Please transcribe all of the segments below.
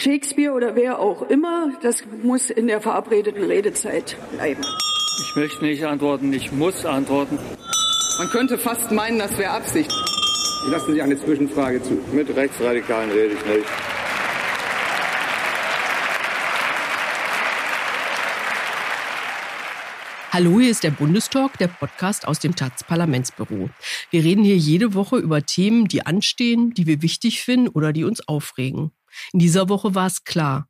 Shakespeare oder wer auch immer, das muss in der verabredeten Redezeit bleiben. Ich möchte nicht antworten, ich muss antworten. Man könnte fast meinen, das wäre Absicht. Lassen Sie eine Zwischenfrage zu. Mit Rechtsradikalen rede ich nicht. Hallo, hier ist der Bundestalk, der Podcast aus dem taz Parlamentsbüro. Wir reden hier jede Woche über Themen, die anstehen, die wir wichtig finden oder die uns aufregen. In dieser Woche war es klar.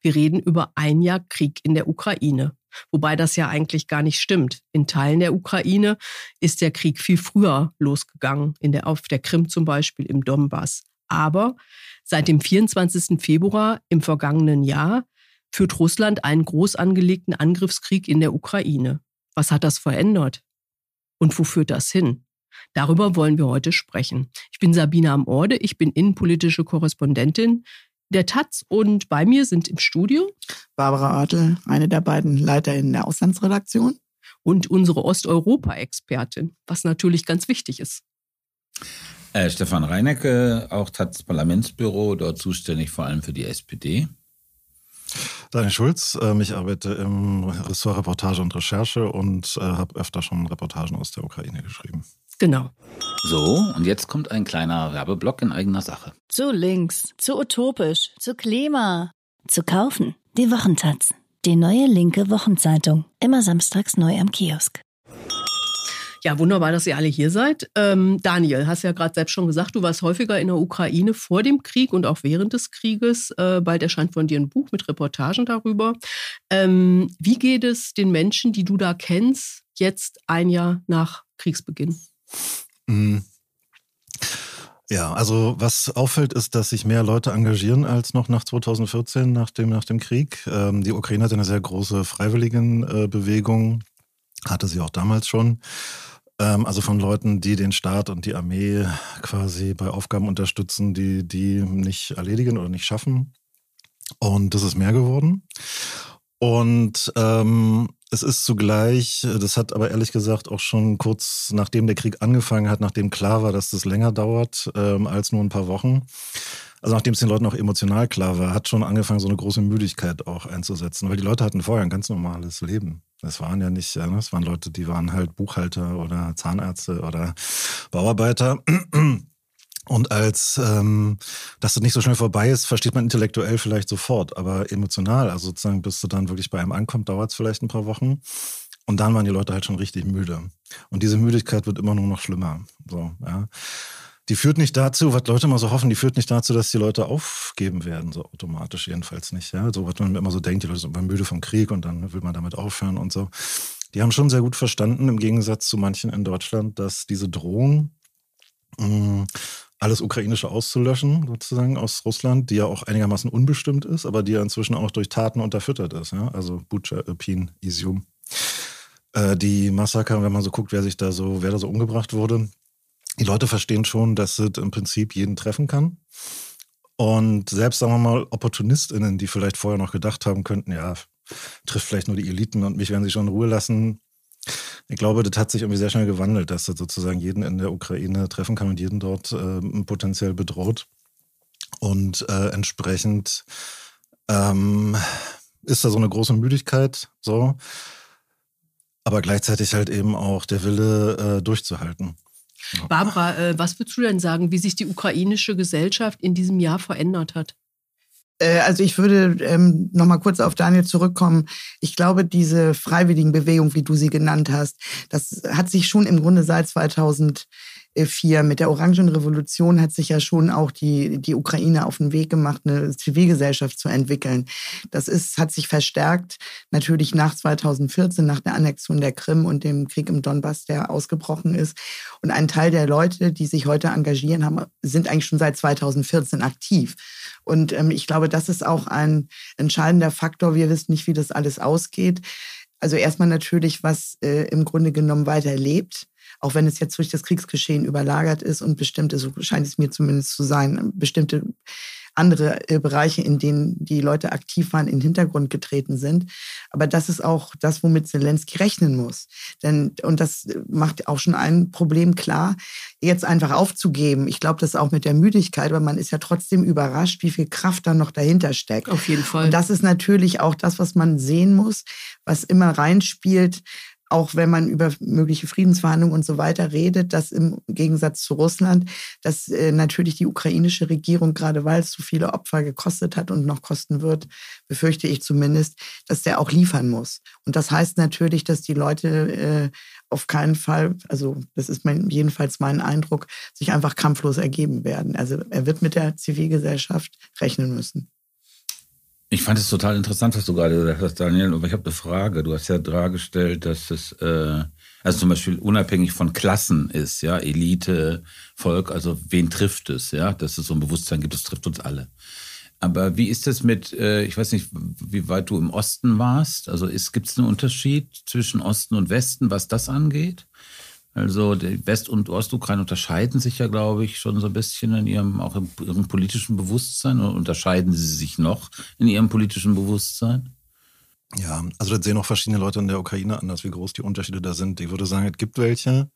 Wir reden über ein Jahr Krieg in der Ukraine. Wobei das ja eigentlich gar nicht stimmt. In Teilen der Ukraine ist der Krieg viel früher losgegangen, in der, auf der Krim zum Beispiel, im Donbass. Aber seit dem 24. Februar im vergangenen Jahr führt Russland einen groß angelegten Angriffskrieg in der Ukraine. Was hat das verändert? Und wo führt das hin? Darüber wollen wir heute sprechen. Ich bin Sabine am Orde, ich bin innenpolitische Korrespondentin der Taz und bei mir sind im Studio Barbara Oertel, eine der beiden LeiterInnen der Auslandsredaktion. Und unsere Osteuropa-Expertin, was natürlich ganz wichtig ist. Äh, Stefan Reinecke, auch Taz Parlamentsbüro, dort zuständig vor allem für die SPD. Daniel Schulz, ähm, ich arbeite im Ressort Reportage und Recherche und äh, habe öfter schon Reportagen aus der Ukraine geschrieben. Genau. So, und jetzt kommt ein kleiner Werbeblock in eigener Sache. Zu links, zu utopisch, zu Klima. Zu kaufen. Die Wochentaz. Die neue linke Wochenzeitung. Immer samstags neu am Kiosk. Ja, wunderbar, dass ihr alle hier seid. Ähm, Daniel, hast ja gerade selbst schon gesagt, du warst häufiger in der Ukraine vor dem Krieg und auch während des Krieges. Äh, bald erscheint von dir ein Buch mit Reportagen darüber. Ähm, wie geht es den Menschen, die du da kennst, jetzt ein Jahr nach Kriegsbeginn? Mhm. Ja, also was auffällt, ist, dass sich mehr Leute engagieren als noch nach 2014, nach dem, nach dem Krieg. Ähm, die Ukraine hat eine sehr große Freiwilligenbewegung, hatte sie auch damals schon. Ähm, also von Leuten, die den Staat und die Armee quasi bei Aufgaben unterstützen, die die nicht erledigen oder nicht schaffen. Und das ist mehr geworden. Und ähm, es ist zugleich, das hat aber ehrlich gesagt auch schon kurz nachdem der Krieg angefangen hat, nachdem klar war, dass das länger dauert ähm, als nur ein paar Wochen, also nachdem es den Leuten auch emotional klar war, hat schon angefangen, so eine große Müdigkeit auch einzusetzen, weil die Leute hatten vorher ein ganz normales Leben. Es waren ja nicht, ne, es waren Leute, die waren halt Buchhalter oder Zahnärzte oder Bauarbeiter. Und als ähm, dass das nicht so schnell vorbei ist, versteht man intellektuell vielleicht sofort, aber emotional, also sozusagen, bis du dann wirklich bei einem ankommt, dauert es vielleicht ein paar Wochen. Und dann waren die Leute halt schon richtig müde. Und diese Müdigkeit wird immer nur noch schlimmer. So, ja. Die führt nicht dazu, was Leute immer so hoffen, die führt nicht dazu, dass die Leute aufgeben werden, so automatisch jedenfalls nicht. Ja, so was man immer so denkt, die Leute sind immer müde vom Krieg und dann will man damit aufhören und so. Die haben schon sehr gut verstanden, im Gegensatz zu manchen in Deutschland, dass diese Drohung mh, mm, alles Ukrainische auszulöschen, sozusagen aus Russland, die ja auch einigermaßen unbestimmt ist, aber die ja inzwischen auch durch Taten unterfüttert ist. Ja? Also Bucha, Irpin, Isium. Äh, die Massaker, wenn man so guckt, wer sich da so, wer da so umgebracht wurde, die Leute verstehen schon, dass es im Prinzip jeden treffen kann. Und selbst, sagen wir mal, OpportunistInnen, die vielleicht vorher noch gedacht haben könnten, ja, trifft vielleicht nur die Eliten und mich werden sie schon in Ruhe lassen, ich glaube, das hat sich irgendwie sehr schnell gewandelt, dass das sozusagen jeden in der Ukraine treffen kann und jeden dort äh, potenziell bedroht. Und äh, entsprechend ähm, ist da so eine große Müdigkeit, so. Aber gleichzeitig halt eben auch der Wille, äh, durchzuhalten. Barbara, äh, was würdest du denn sagen, wie sich die ukrainische Gesellschaft in diesem Jahr verändert hat? Äh, also ich würde ähm, noch mal kurz auf Daniel zurückkommen. Ich glaube, diese freiwilligen Bewegung, wie du sie genannt hast, das hat sich schon im Grunde seit 2000 4 mit der Orangenrevolution hat sich ja schon auch die, die Ukraine auf den Weg gemacht, eine Zivilgesellschaft zu entwickeln. Das ist, hat sich verstärkt natürlich nach 2014, nach der Annexion der Krim und dem Krieg im Donbass, der ausgebrochen ist. Und ein Teil der Leute, die sich heute engagieren, haben, sind eigentlich schon seit 2014 aktiv. Und ähm, ich glaube, das ist auch ein entscheidender Faktor. Wir wissen nicht, wie das alles ausgeht. Also erstmal natürlich, was äh, im Grunde genommen weiterlebt auch wenn es jetzt durch das Kriegsgeschehen überlagert ist und bestimmte, so scheint es mir zumindest zu sein, bestimmte andere äh, Bereiche, in denen die Leute aktiv waren, in den Hintergrund getreten sind. Aber das ist auch das, womit Zelensky rechnen muss. Denn, und das macht auch schon ein Problem klar, jetzt einfach aufzugeben. Ich glaube, das auch mit der Müdigkeit, weil man ist ja trotzdem überrascht, wie viel Kraft da noch dahinter steckt. Auf jeden Fall. Und das ist natürlich auch das, was man sehen muss, was immer reinspielt auch wenn man über mögliche Friedensverhandlungen und so weiter redet, dass im Gegensatz zu Russland, dass äh, natürlich die ukrainische Regierung, gerade weil es so viele Opfer gekostet hat und noch kosten wird, befürchte ich zumindest, dass der auch liefern muss. Und das heißt natürlich, dass die Leute äh, auf keinen Fall, also das ist mein, jedenfalls mein Eindruck, sich einfach kampflos ergeben werden. Also er wird mit der Zivilgesellschaft rechnen müssen. Ich fand es total interessant, was du gerade gesagt hast, Daniel. Aber ich habe eine Frage. Du hast ja dargestellt, dass es äh, also zum Beispiel unabhängig von Klassen ist, ja, Elite, Volk, also wen trifft es, ja, dass es so ein Bewusstsein gibt, es trifft uns alle. Aber wie ist es mit, äh, ich weiß nicht, wie weit du im Osten warst? Also gibt es einen Unterschied zwischen Osten und Westen, was das angeht? Also die West- und Ostukraine unterscheiden sich ja, glaube ich, schon so ein bisschen in ihrem, auch in ihrem politischen Bewusstsein. Oder unterscheiden sie sich noch in ihrem politischen Bewusstsein? Ja, also das sehen auch verschiedene Leute in der Ukraine anders, wie groß die Unterschiede da sind. Ich würde sagen, es gibt welche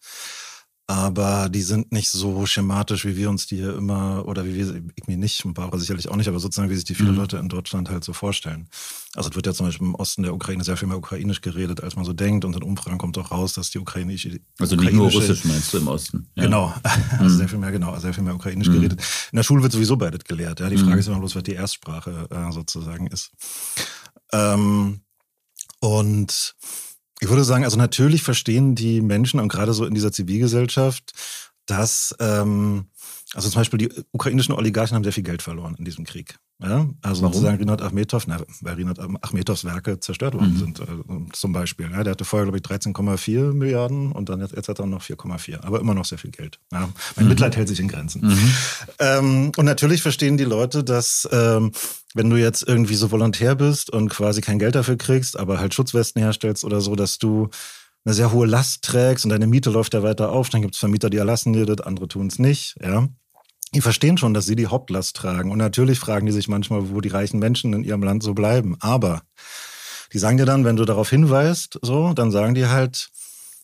aber die sind nicht so schematisch, wie wir uns die hier immer, oder wie wir, ich mir nicht, ein paar sicherlich auch nicht, aber sozusagen, wie sich die viele mhm. Leute in Deutschland halt so vorstellen. Also es wird ja zum Beispiel im Osten der Ukraine sehr viel mehr ukrainisch geredet, als man so denkt und in Umfragen kommt auch raus, dass die ukrainische... Also nicht nur russisch meinst du im Osten? Ja. Genau, also mhm. sehr viel mehr, genau, sehr viel mehr ukrainisch mhm. geredet. In der Schule wird sowieso beides gelehrt, ja. Die Frage mhm. ist immer bloß, was die Erstsprache äh, sozusagen ist. Ähm, und ich würde sagen, also natürlich verstehen die Menschen und gerade so in dieser Zivilgesellschaft, dass ähm, also zum Beispiel die ukrainischen Oligarchen haben sehr viel Geld verloren in diesem Krieg. Ja? Also Warum? sozusagen Rinat Achmetov, na, weil Rinat Achmetovs Werke zerstört worden mhm. sind, äh, zum Beispiel. Ja? Der hatte vorher, glaube ich, 13,4 Milliarden und dann jetzt, jetzt hat er noch 4,4. Aber immer noch sehr viel Geld. Ja? Mein mhm. Mitleid hält sich in Grenzen. Mhm. Ähm, und natürlich verstehen die Leute, dass ähm, wenn du jetzt irgendwie so Volontär bist und quasi kein Geld dafür kriegst, aber halt Schutzwesten herstellst oder so, dass du eine sehr hohe Last trägst und deine Miete läuft ja weiter auf, dann gibt es Vermieter, die erlassen dir das, andere tun es nicht, ja. Die verstehen schon, dass sie die Hauptlast tragen. Und natürlich fragen die sich manchmal, wo die reichen Menschen in ihrem Land so bleiben. Aber die sagen dir dann, wenn du darauf hinweist, so, dann sagen die halt,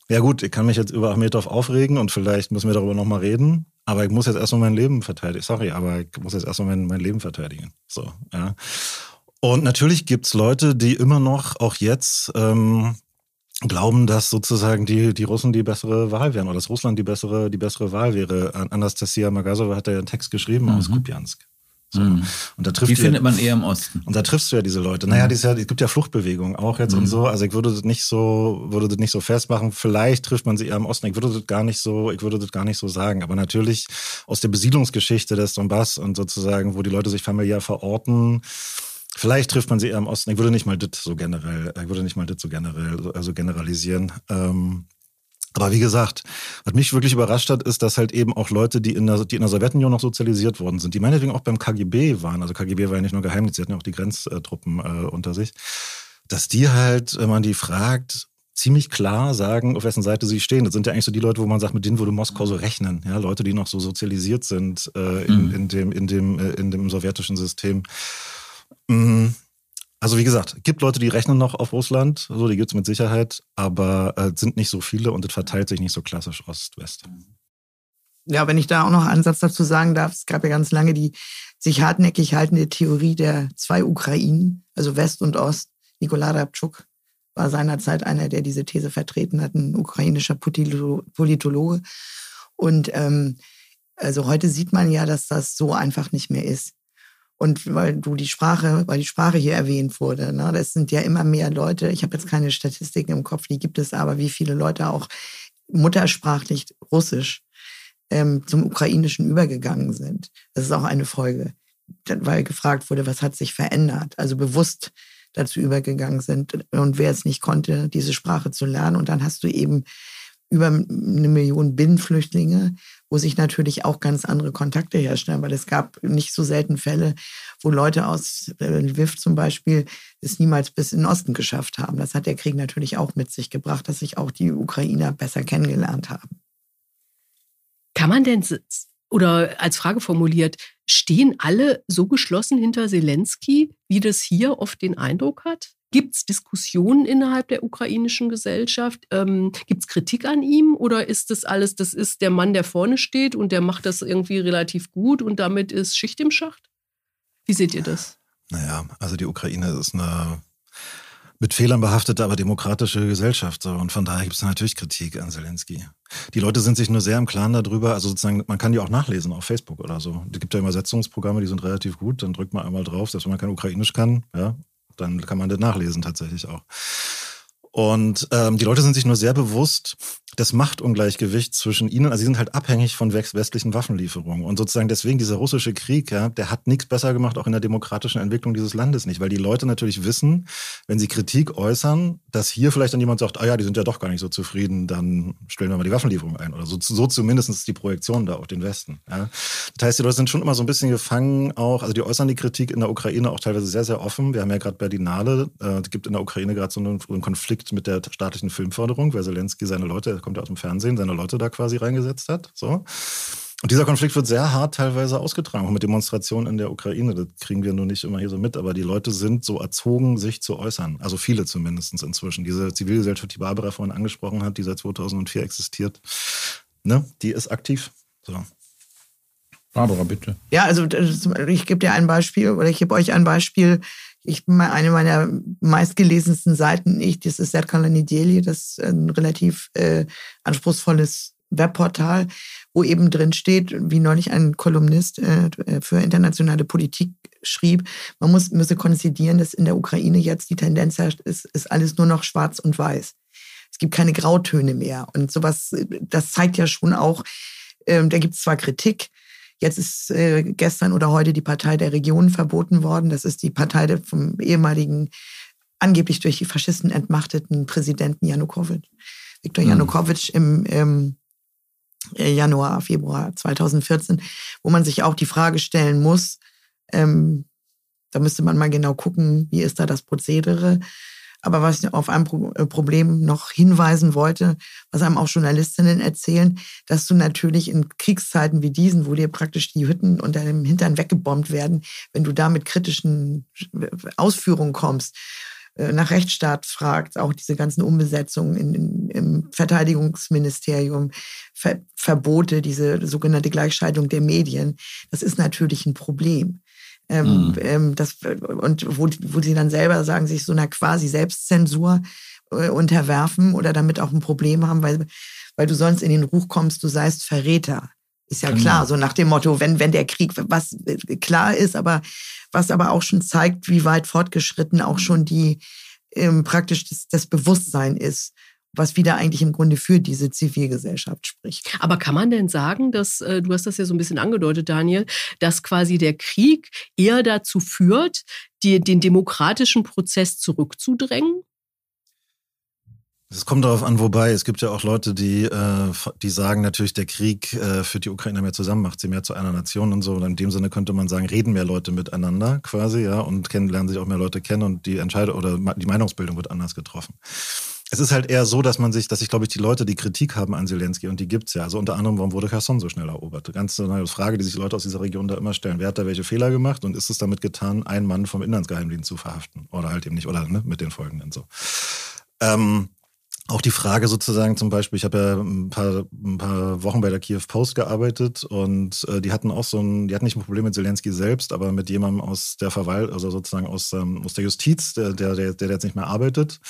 ja gut, ich kann mich jetzt über Achmedov aufregen und vielleicht müssen wir darüber nochmal reden, aber ich muss jetzt erstmal mein Leben verteidigen. Sorry, aber ich muss jetzt erstmal mein, mein Leben verteidigen. So, ja. Und natürlich gibt's Leute, die immer noch, auch jetzt, ähm, glauben, dass sozusagen die, die Russen die bessere Wahl wären oder dass Russland die bessere, die bessere Wahl wäre. Anastasia Magasova hat ja einen Text geschrieben mhm. aus Kupiansk. So. Mhm. Und da trifft die findet man eher im Osten. Und da triffst du ja diese Leute. Naja, mhm. ja, es gibt ja Fluchtbewegungen auch jetzt mhm. und so. Also ich würde das nicht so, würde das nicht so festmachen. Vielleicht trifft man sie eher im Osten. Ich würde das gar nicht so, ich würde das gar nicht so sagen. Aber natürlich aus der Besiedlungsgeschichte des Donbass und sozusagen, wo die Leute sich familiär verorten, Vielleicht trifft man sie eher im Osten. Ich würde nicht mal das so generell, ich würde nicht mal das so generell, also generalisieren. Ähm, aber wie gesagt, was mich wirklich überrascht hat, ist, dass halt eben auch Leute, die in der, die in der Sowjetunion noch sozialisiert worden sind, die meinetwegen auch beim KGB waren, also KGB war ja nicht nur Geheimnis, sie hatten ja auch die Grenztruppen äh, unter sich, dass die halt, wenn man die fragt, ziemlich klar sagen, auf wessen Seite sie stehen. Das sind ja eigentlich so die Leute, wo man sagt, mit denen würde Moskau so rechnen. Ja, Leute, die noch so sozialisiert sind äh, in, mhm. in, dem, in, dem, äh, in dem sowjetischen System. Mhm. Also wie gesagt, gibt Leute, die rechnen noch auf Russland, so die gibt es mit Sicherheit, aber äh, sind nicht so viele und es verteilt sich nicht so klassisch Ost-West. Ja, wenn ich da auch noch einen Satz dazu sagen darf, es gab ja ganz lange die sich hartnäckig haltende Theorie der zwei Ukrainen, also West und Ost. Nikolai Rabchuk war seinerzeit einer, der diese These vertreten hat, ein ukrainischer Politologe. Und ähm, also heute sieht man ja, dass das so einfach nicht mehr ist. Und weil du die Sprache, weil die Sprache hier erwähnt wurde, ne, das sind ja immer mehr Leute. Ich habe jetzt keine Statistiken im Kopf, die gibt es aber, wie viele Leute auch muttersprachlich Russisch ähm, zum Ukrainischen übergegangen sind. Das ist auch eine Folge, weil gefragt wurde, was hat sich verändert. Also bewusst dazu übergegangen sind und wer es nicht konnte, diese Sprache zu lernen. Und dann hast du eben über eine Million Binnenflüchtlinge, wo sich natürlich auch ganz andere Kontakte herstellen, weil es gab nicht so selten Fälle, wo Leute aus äh, Lviv zum Beispiel es niemals bis in den Osten geschafft haben. Das hat der Krieg natürlich auch mit sich gebracht, dass sich auch die Ukrainer besser kennengelernt haben. Kann man denn Oder als Frage formuliert, stehen alle so geschlossen hinter Zelensky, wie das hier oft den Eindruck hat? Gibt es Diskussionen innerhalb der ukrainischen Gesellschaft? Ähm, Gibt es Kritik an ihm? Oder ist das alles, das ist der Mann, der vorne steht und der macht das irgendwie relativ gut und damit ist Schicht im Schacht? Wie seht ihr das? Naja, also die Ukraine ist eine mit Fehlern behaftete, aber demokratische Gesellschaft. Und von daher gibt es natürlich Kritik an Zelensky. Die Leute sind sich nur sehr im Klaren darüber, also sozusagen, man kann die auch nachlesen auf Facebook oder so. Es gibt ja Übersetzungsprogramme, die sind relativ gut, dann drückt man einmal drauf, selbst wenn man kein Ukrainisch kann, ja, dann kann man das nachlesen tatsächlich auch. Und ähm, die Leute sind sich nur sehr bewusst des Machtungleichgewichts zwischen ihnen. Also sie sind halt abhängig von westlichen Waffenlieferungen. Und sozusagen deswegen dieser russische Krieg, ja, der hat nichts besser gemacht, auch in der demokratischen Entwicklung dieses Landes nicht. Weil die Leute natürlich wissen, wenn sie Kritik äußern, dass hier vielleicht dann jemand sagt, ah ja, die sind ja doch gar nicht so zufrieden, dann stellen wir mal die Waffenlieferung ein. Oder so, so zumindest die Projektion da auf den Westen. Ja. Das heißt, die Leute sind schon immer so ein bisschen gefangen auch, also die äußern die Kritik in der Ukraine auch teilweise sehr, sehr offen. Wir haben ja gerade Berlinale, äh, gibt in der Ukraine gerade so einen, einen Konflikt mit der staatlichen Filmförderung, weil Zelensky seine Leute, er kommt ja aus dem Fernsehen, seine Leute da quasi reingesetzt hat. So. Und dieser Konflikt wird sehr hart teilweise ausgetragen, auch mit Demonstrationen in der Ukraine. Das kriegen wir nur nicht immer hier so mit, aber die Leute sind so erzogen, sich zu äußern. Also viele zumindest inzwischen. Diese Zivilgesellschaft, die Barbara vorhin angesprochen hat, die seit 2004 existiert, ne, die ist aktiv. So. Barbara, bitte. Ja, also ich gebe dir ein Beispiel oder ich gebe euch ein Beispiel ich eine meiner meistgelesensten Seiten, ich, das ist Zerkala Nedeli, das ist ein relativ äh, anspruchsvolles Webportal, wo eben drin steht, wie neulich ein Kolumnist äh, für internationale Politik schrieb, man muss, müsse konzidieren, dass in der Ukraine jetzt die Tendenz herrscht, ist, ist alles nur noch schwarz und weiß. Es gibt keine Grautöne mehr. Und sowas, das zeigt ja schon auch, äh, da gibt es zwar Kritik, Jetzt ist äh, gestern oder heute die Partei der Regionen verboten worden. Das ist die Partei vom ehemaligen, angeblich durch die Faschisten entmachteten Präsidenten Janukowitsch. Viktor mhm. Janukowitsch im, im äh, Januar, Februar 2014, wo man sich auch die Frage stellen muss, ähm, da müsste man mal genau gucken, wie ist da das Prozedere. Aber was ich auf ein äh, Problem noch hinweisen wollte, was einem auch Journalistinnen erzählen, dass du natürlich in Kriegszeiten wie diesen, wo dir praktisch die Hütten unter dem Hintern weggebombt werden, wenn du da mit kritischen Ausführungen kommst, äh, nach Rechtsstaat fragt, auch diese ganzen Umbesetzungen in, in, im Verteidigungsministerium, Ver Verbote, diese sogenannte Gleichschaltung der Medien, das ist natürlich ein Problem. Ähm, mhm. ähm, das, und wo, wo sie dann selber sagen, sich so einer quasi Selbstzensur äh, unterwerfen oder damit auch ein Problem haben, weil, weil du sonst in den Ruch kommst, du seist Verräter. Ist ja genau. klar, so nach dem Motto, wenn, wenn der Krieg, was äh, klar ist, aber was aber auch schon zeigt, wie weit fortgeschritten auch schon die ähm, praktisch das, das Bewusstsein ist was wieder eigentlich im Grunde für diese Zivilgesellschaft spricht. Aber kann man denn sagen, dass, äh, du hast das ja so ein bisschen angedeutet, Daniel, dass quasi der Krieg eher dazu führt, die, den demokratischen Prozess zurückzudrängen? Es kommt darauf an, wobei. Es gibt ja auch Leute, die, äh, die sagen natürlich, der Krieg äh, führt die Ukraine mehr zusammen, macht sie mehr zu einer Nation und so. Und in dem Sinne könnte man sagen, reden mehr Leute miteinander quasi, ja, und kennen, lernen sich auch mehr Leute kennen und die Entscheidung oder die Meinungsbildung wird anders getroffen es ist halt eher so, dass man sich, dass sich, glaube ich, die Leute, die Kritik haben an Zelensky, und die gibt's ja. Also unter anderem, warum wurde Kherson so schnell erobert? Ganz eine Frage, die sich Leute aus dieser Region da immer stellen. Wer hat da welche Fehler gemacht und ist es damit getan, einen Mann vom Inlandsgeheimdienst zu verhaften? Oder halt eben nicht, oder ne, mit den folgenden so. Ähm, auch die Frage sozusagen zum Beispiel, ich habe ja ein paar, ein paar Wochen bei der Kiew Post gearbeitet und äh, die hatten auch so ein, die hatten nicht ein Problem mit Zelensky selbst, aber mit jemandem aus der Verwaltung, also sozusagen aus, ähm, aus der Justiz, der, der, der, der jetzt nicht mehr arbeitet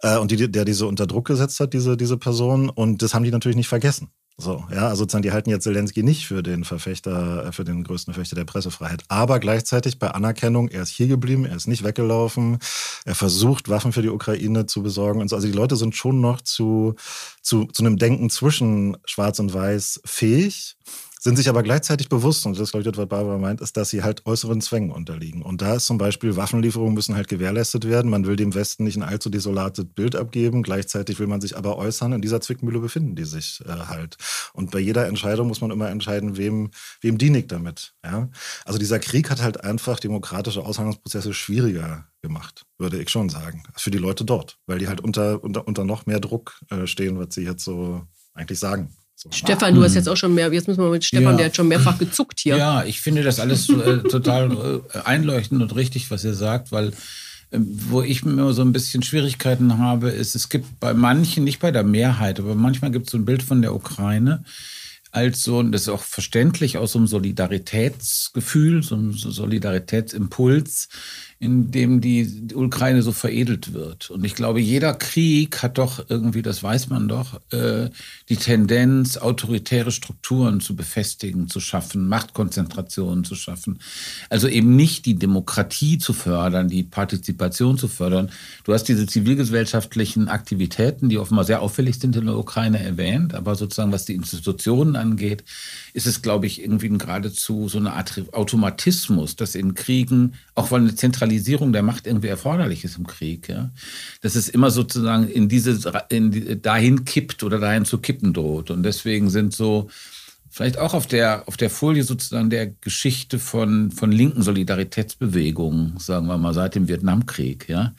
äh, und die, der diese unter Druck gesetzt hat, diese, diese Person. Und das haben die natürlich nicht vergessen. So, ja, also sozusagen, die halten jetzt Zelensky nicht für den Verfechter, äh, für den größten Verfechter der Pressefreiheit. Aber gleichzeitig bei Anerkennung, er ist hier geblieben, er ist nicht weggelaufen, er versucht, Waffen für die Ukraine zu besorgen und so. Also die Leute sind schon noch zu, zu, zu einem Denken zwischen Schwarz und Weiß fähig sind sich aber gleichzeitig bewusst, und das glaube ich, was Barbara meint, ist, dass sie halt äußeren Zwängen unterliegen. Und da ist zum Beispiel, Waffenlieferungen müssen halt gewährleistet werden. Man will dem Westen nicht ein allzu desolates Bild abgeben. Gleichzeitig will man sich aber äußern. In dieser Zwickmühle befinden die sich äh, halt. Und bei jeder Entscheidung muss man immer entscheiden, wem, wem ich damit. Ja? Also dieser Krieg hat halt einfach demokratische Aushandlungsprozesse schwieriger gemacht, würde ich schon sagen. Für die Leute dort, weil die halt unter, unter, unter noch mehr Druck äh, stehen, was sie jetzt so eigentlich sagen Stefan, du hast jetzt auch schon mehr, jetzt müssen wir mit Stefan, Ja. der hat schon mehrfach gezuckt hier. Ja, ich finde das alles äh, total äh, einleuchtend und richtig, was ihr sagt, weil ähm, wo ich immer so ein bisschen Schwierigkeiten habe, ist, es gibt bei manchen, nicht bei der Mehrheit, aber manchmal gibt es so ein Bild von der Ukraine als so, und das ist auch verständlich, aus so einem Solidaritätsgefühl, so einem Solidaritätsimpuls, in dem die Ukraine so veredelt wird. Und ich glaube, jeder Krieg hat doch irgendwie, das weiß man doch, äh, die Tendenz, autoritäre Strukturen zu befestigen, zu schaffen, Machtkonzentrationen zu schaffen. Also eben nicht die Demokratie zu fördern, die Partizipation zu fördern. Du hast diese zivilgesellschaftlichen Aktivitäten, die offenbar sehr auffällig sind in der Ukraine erwähnt, aber sozusagen was die Institutionen angeht, ist es, glaube ich, irgendwie geradezu so eine Art Automatismus, dass in Kriegen, auch weil eine Zentralisierung der Macht irgendwie erforderlich ist im Krieg, ja, dass es immer sozusagen in diese, in die, dahin kippt oder dahin zu kippen droht. Und deswegen sind so, vielleicht auch auf der, auf der Folie sozusagen der Geschichte von, von linken Solidaritätsbewegungen, sagen wir mal, seit dem Vietnamkrieg, ja,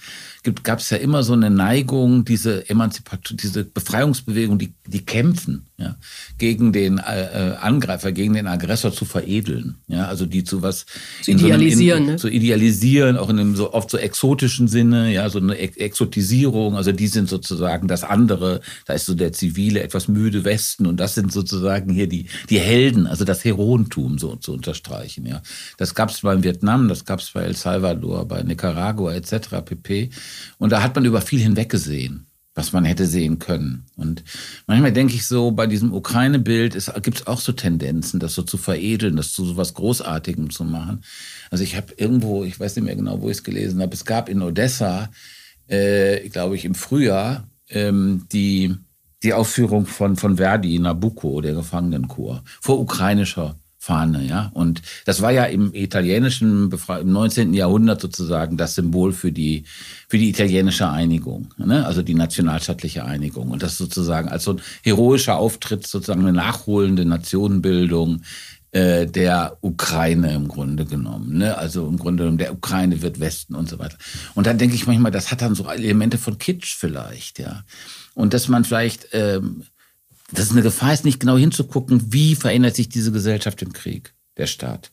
gab es ja immer so eine Neigung, diese Emanzipation, diese Befreiungsbewegung, die, die kämpfen, ja, gegen den äh, Angreifer, gegen den Aggressor zu veredeln, ja, also die zu was Zu idealisieren, so einem, in, ne? zu idealisieren, auch in einem so oft so exotischen Sinne, ja, so eine Ex Exotisierung, also die sind sozusagen das andere, da ist so der zivile, etwas müde Westen und das sind sozusagen hier die, die Helden, also das Heroentum so zu unterstreichen, ja. Das gab es beim Vietnam, das gab es bei El Salvador, bei Nicaragua etc. pp. Und da hat man über viel hinweggesehen was man hätte sehen können. Und manchmal denke ich so, bei diesem Ukraine-Bild gibt es auch so Tendenzen, das so zu veredeln, das zu so was Großartigem zu machen. Also ich habe irgendwo, ich weiß nicht mehr genau, wo ich es gelesen habe, es gab in Odessa, äh, glaube ich, im Frühjahr ähm, die, die Aufführung von, von Verdi, Nabucco, der Gefangenenchor, vor ukrainischer Fahne, ja. Und das war ja im italienischen, im 19. Jahrhundert sozusagen das Symbol für die, für die italienische Einigung, ne? also die nationalstaatliche Einigung. Und das sozusagen als so ein heroischer Auftritt, sozusagen eine nachholende Nationenbildung äh, der Ukraine im Grunde genommen. Ne? Also im Grunde genommen, der Ukraine wird Westen und so weiter. Und dann denke ich manchmal, das hat dann so Elemente von Kitsch vielleicht, ja. Und dass man vielleicht, ähm, dass es eine Gefahr ist, nicht genau hinzugucken, wie verändert sich diese Gesellschaft im Krieg, der Staat.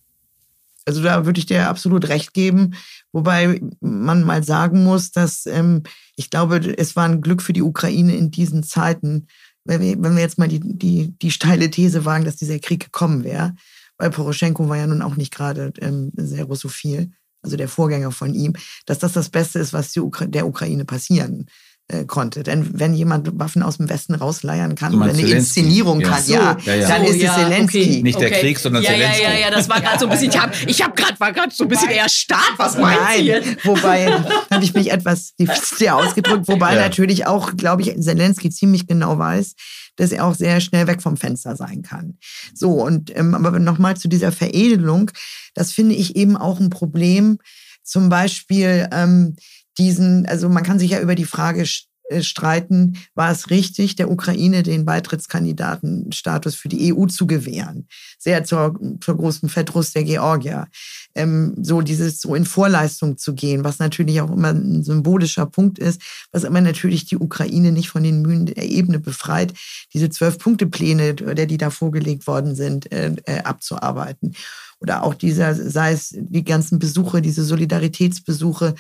Also da würde ich dir absolut recht geben, wobei man mal sagen muss, dass ähm, ich glaube, es war ein Glück für die Ukraine in diesen Zeiten, wenn wir, wenn wir jetzt mal die, die, die steile These wagen, dass dieser Krieg gekommen wäre, weil Poroschenko war ja nun auch nicht gerade ähm, sehr russophil, also der Vorgänger von ihm, dass das das Beste ist, was Ukra der Ukraine passieren äh, konnte. Denn wenn jemand Waffen aus dem Westen rausleiern kann Du oder eine Zelensky? Inszenierung Ja. kann, So. ja, Ja, ja. dann So, ist es ja, Zelensky. okay. Nicht der Krieg, sondern ja, Zelensky. Ja, ja, ja, das war gerade so ein bisschen, ich hab, ich hab grad, war gerade so ein bisschen eher Staat, was meinst du Nein, wobei habe ich mich etwas diffizil ausgedrückt, wobei Ja. natürlich auch, glaube ich, Zelensky ziemlich genau weiß, dass er auch sehr schnell weg vom Fenster sein kann. So, und ähm, aber nochmal zu dieser Veredelung, das finde ich eben auch ein Problem. Zum Beispiel ähm, diesen, also man kann sich ja über die Frage äh, streiten, war es richtig, der Ukraine den Beitrittskandidatenstatus für die EU zu gewähren? Sehr zur, zur großen Verdruss der Georgier. Ähm, so dieses so in Vorleistung zu gehen, was natürlich auch immer ein symbolischer Punkt ist, was aber natürlich die Ukraine nicht von den Mühen der Ebene befreit, diese Zwölf-Punkte-Pläne, der die da vorgelegt worden sind, äh, äh, abzuarbeiten. Oder auch dieser, sei es die ganzen Besuche, diese Solidaritätsbesuche,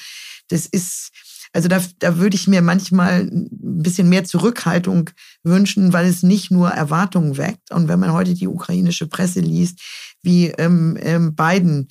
das ist, also da, da würde ich mir manchmal ein bisschen mehr Zurückhaltung wünschen, weil es nicht nur Erwartungen weckt. Und wenn man heute die ukrainische Presse liest, wie ähm, ähm, Biden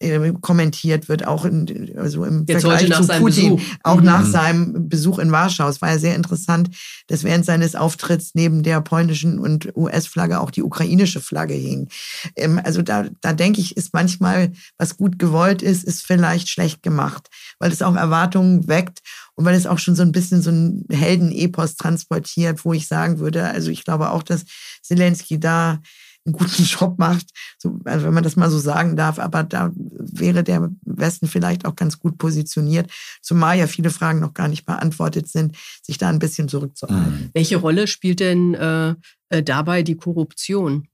äh, kommentiert wird, auch in, also im Jetzt Vergleich zu seinem Putin, Besuch. auch Mhm. nach seinem Besuch in Warschau. Es war ja sehr interessant, dass während seines Auftritts neben der polnischen und US-Flagge auch die ukrainische Flagge hing. Ähm, also da, da denke ich, ist manchmal, was gut gewollt ist, ist vielleicht schlecht gemacht, weil es auch Erwartungen weckt und weil es auch schon so ein bisschen so ein Heldenepos transportiert, wo ich sagen würde, also ich glaube auch, dass Zelensky da einen guten Job macht, so, also wenn man das mal so sagen darf. Aber da wäre der Westen vielleicht auch ganz gut positioniert, zumal ja viele Fragen noch gar nicht beantwortet sind, sich da ein bisschen zurückzuhalten. Welche Rolle spielt denn äh, äh, dabei die Korruption?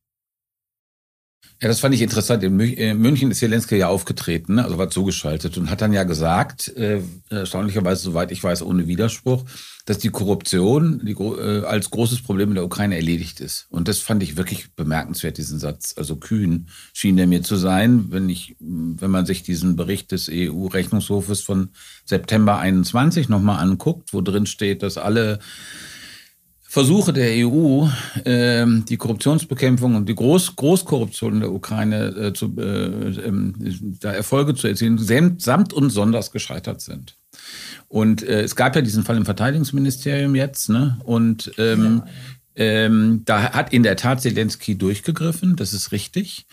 Ja, das fand ich interessant. In München ist Zelensky ja aufgetreten, ne? also war zugeschaltet und hat dann ja gesagt, äh, erstaunlicherweise, soweit ich weiß, ohne Widerspruch, dass die Korruption die, äh, als großes Problem in der Ukraine erledigt ist. Und das fand ich wirklich bemerkenswert, diesen Satz. Also kühn schien der mir zu sein, wenn ich, wenn man sich diesen Bericht des EU-Rechnungshofes von September 21 nochmal anguckt, wo drin steht, dass alle Versuche der EU, äh, die Korruptionsbekämpfung und die Groß Großkorruption in der Ukraine äh, zu, äh, ähm, da Erfolge zu erzielen, samt und sonders gescheitert sind. Und äh, es gab ja diesen Fall im Verteidigungsministerium jetzt, ne? Und ähm, ja. ähm, da hat in der Tat Zelensky durchgegriffen, das ist richtig.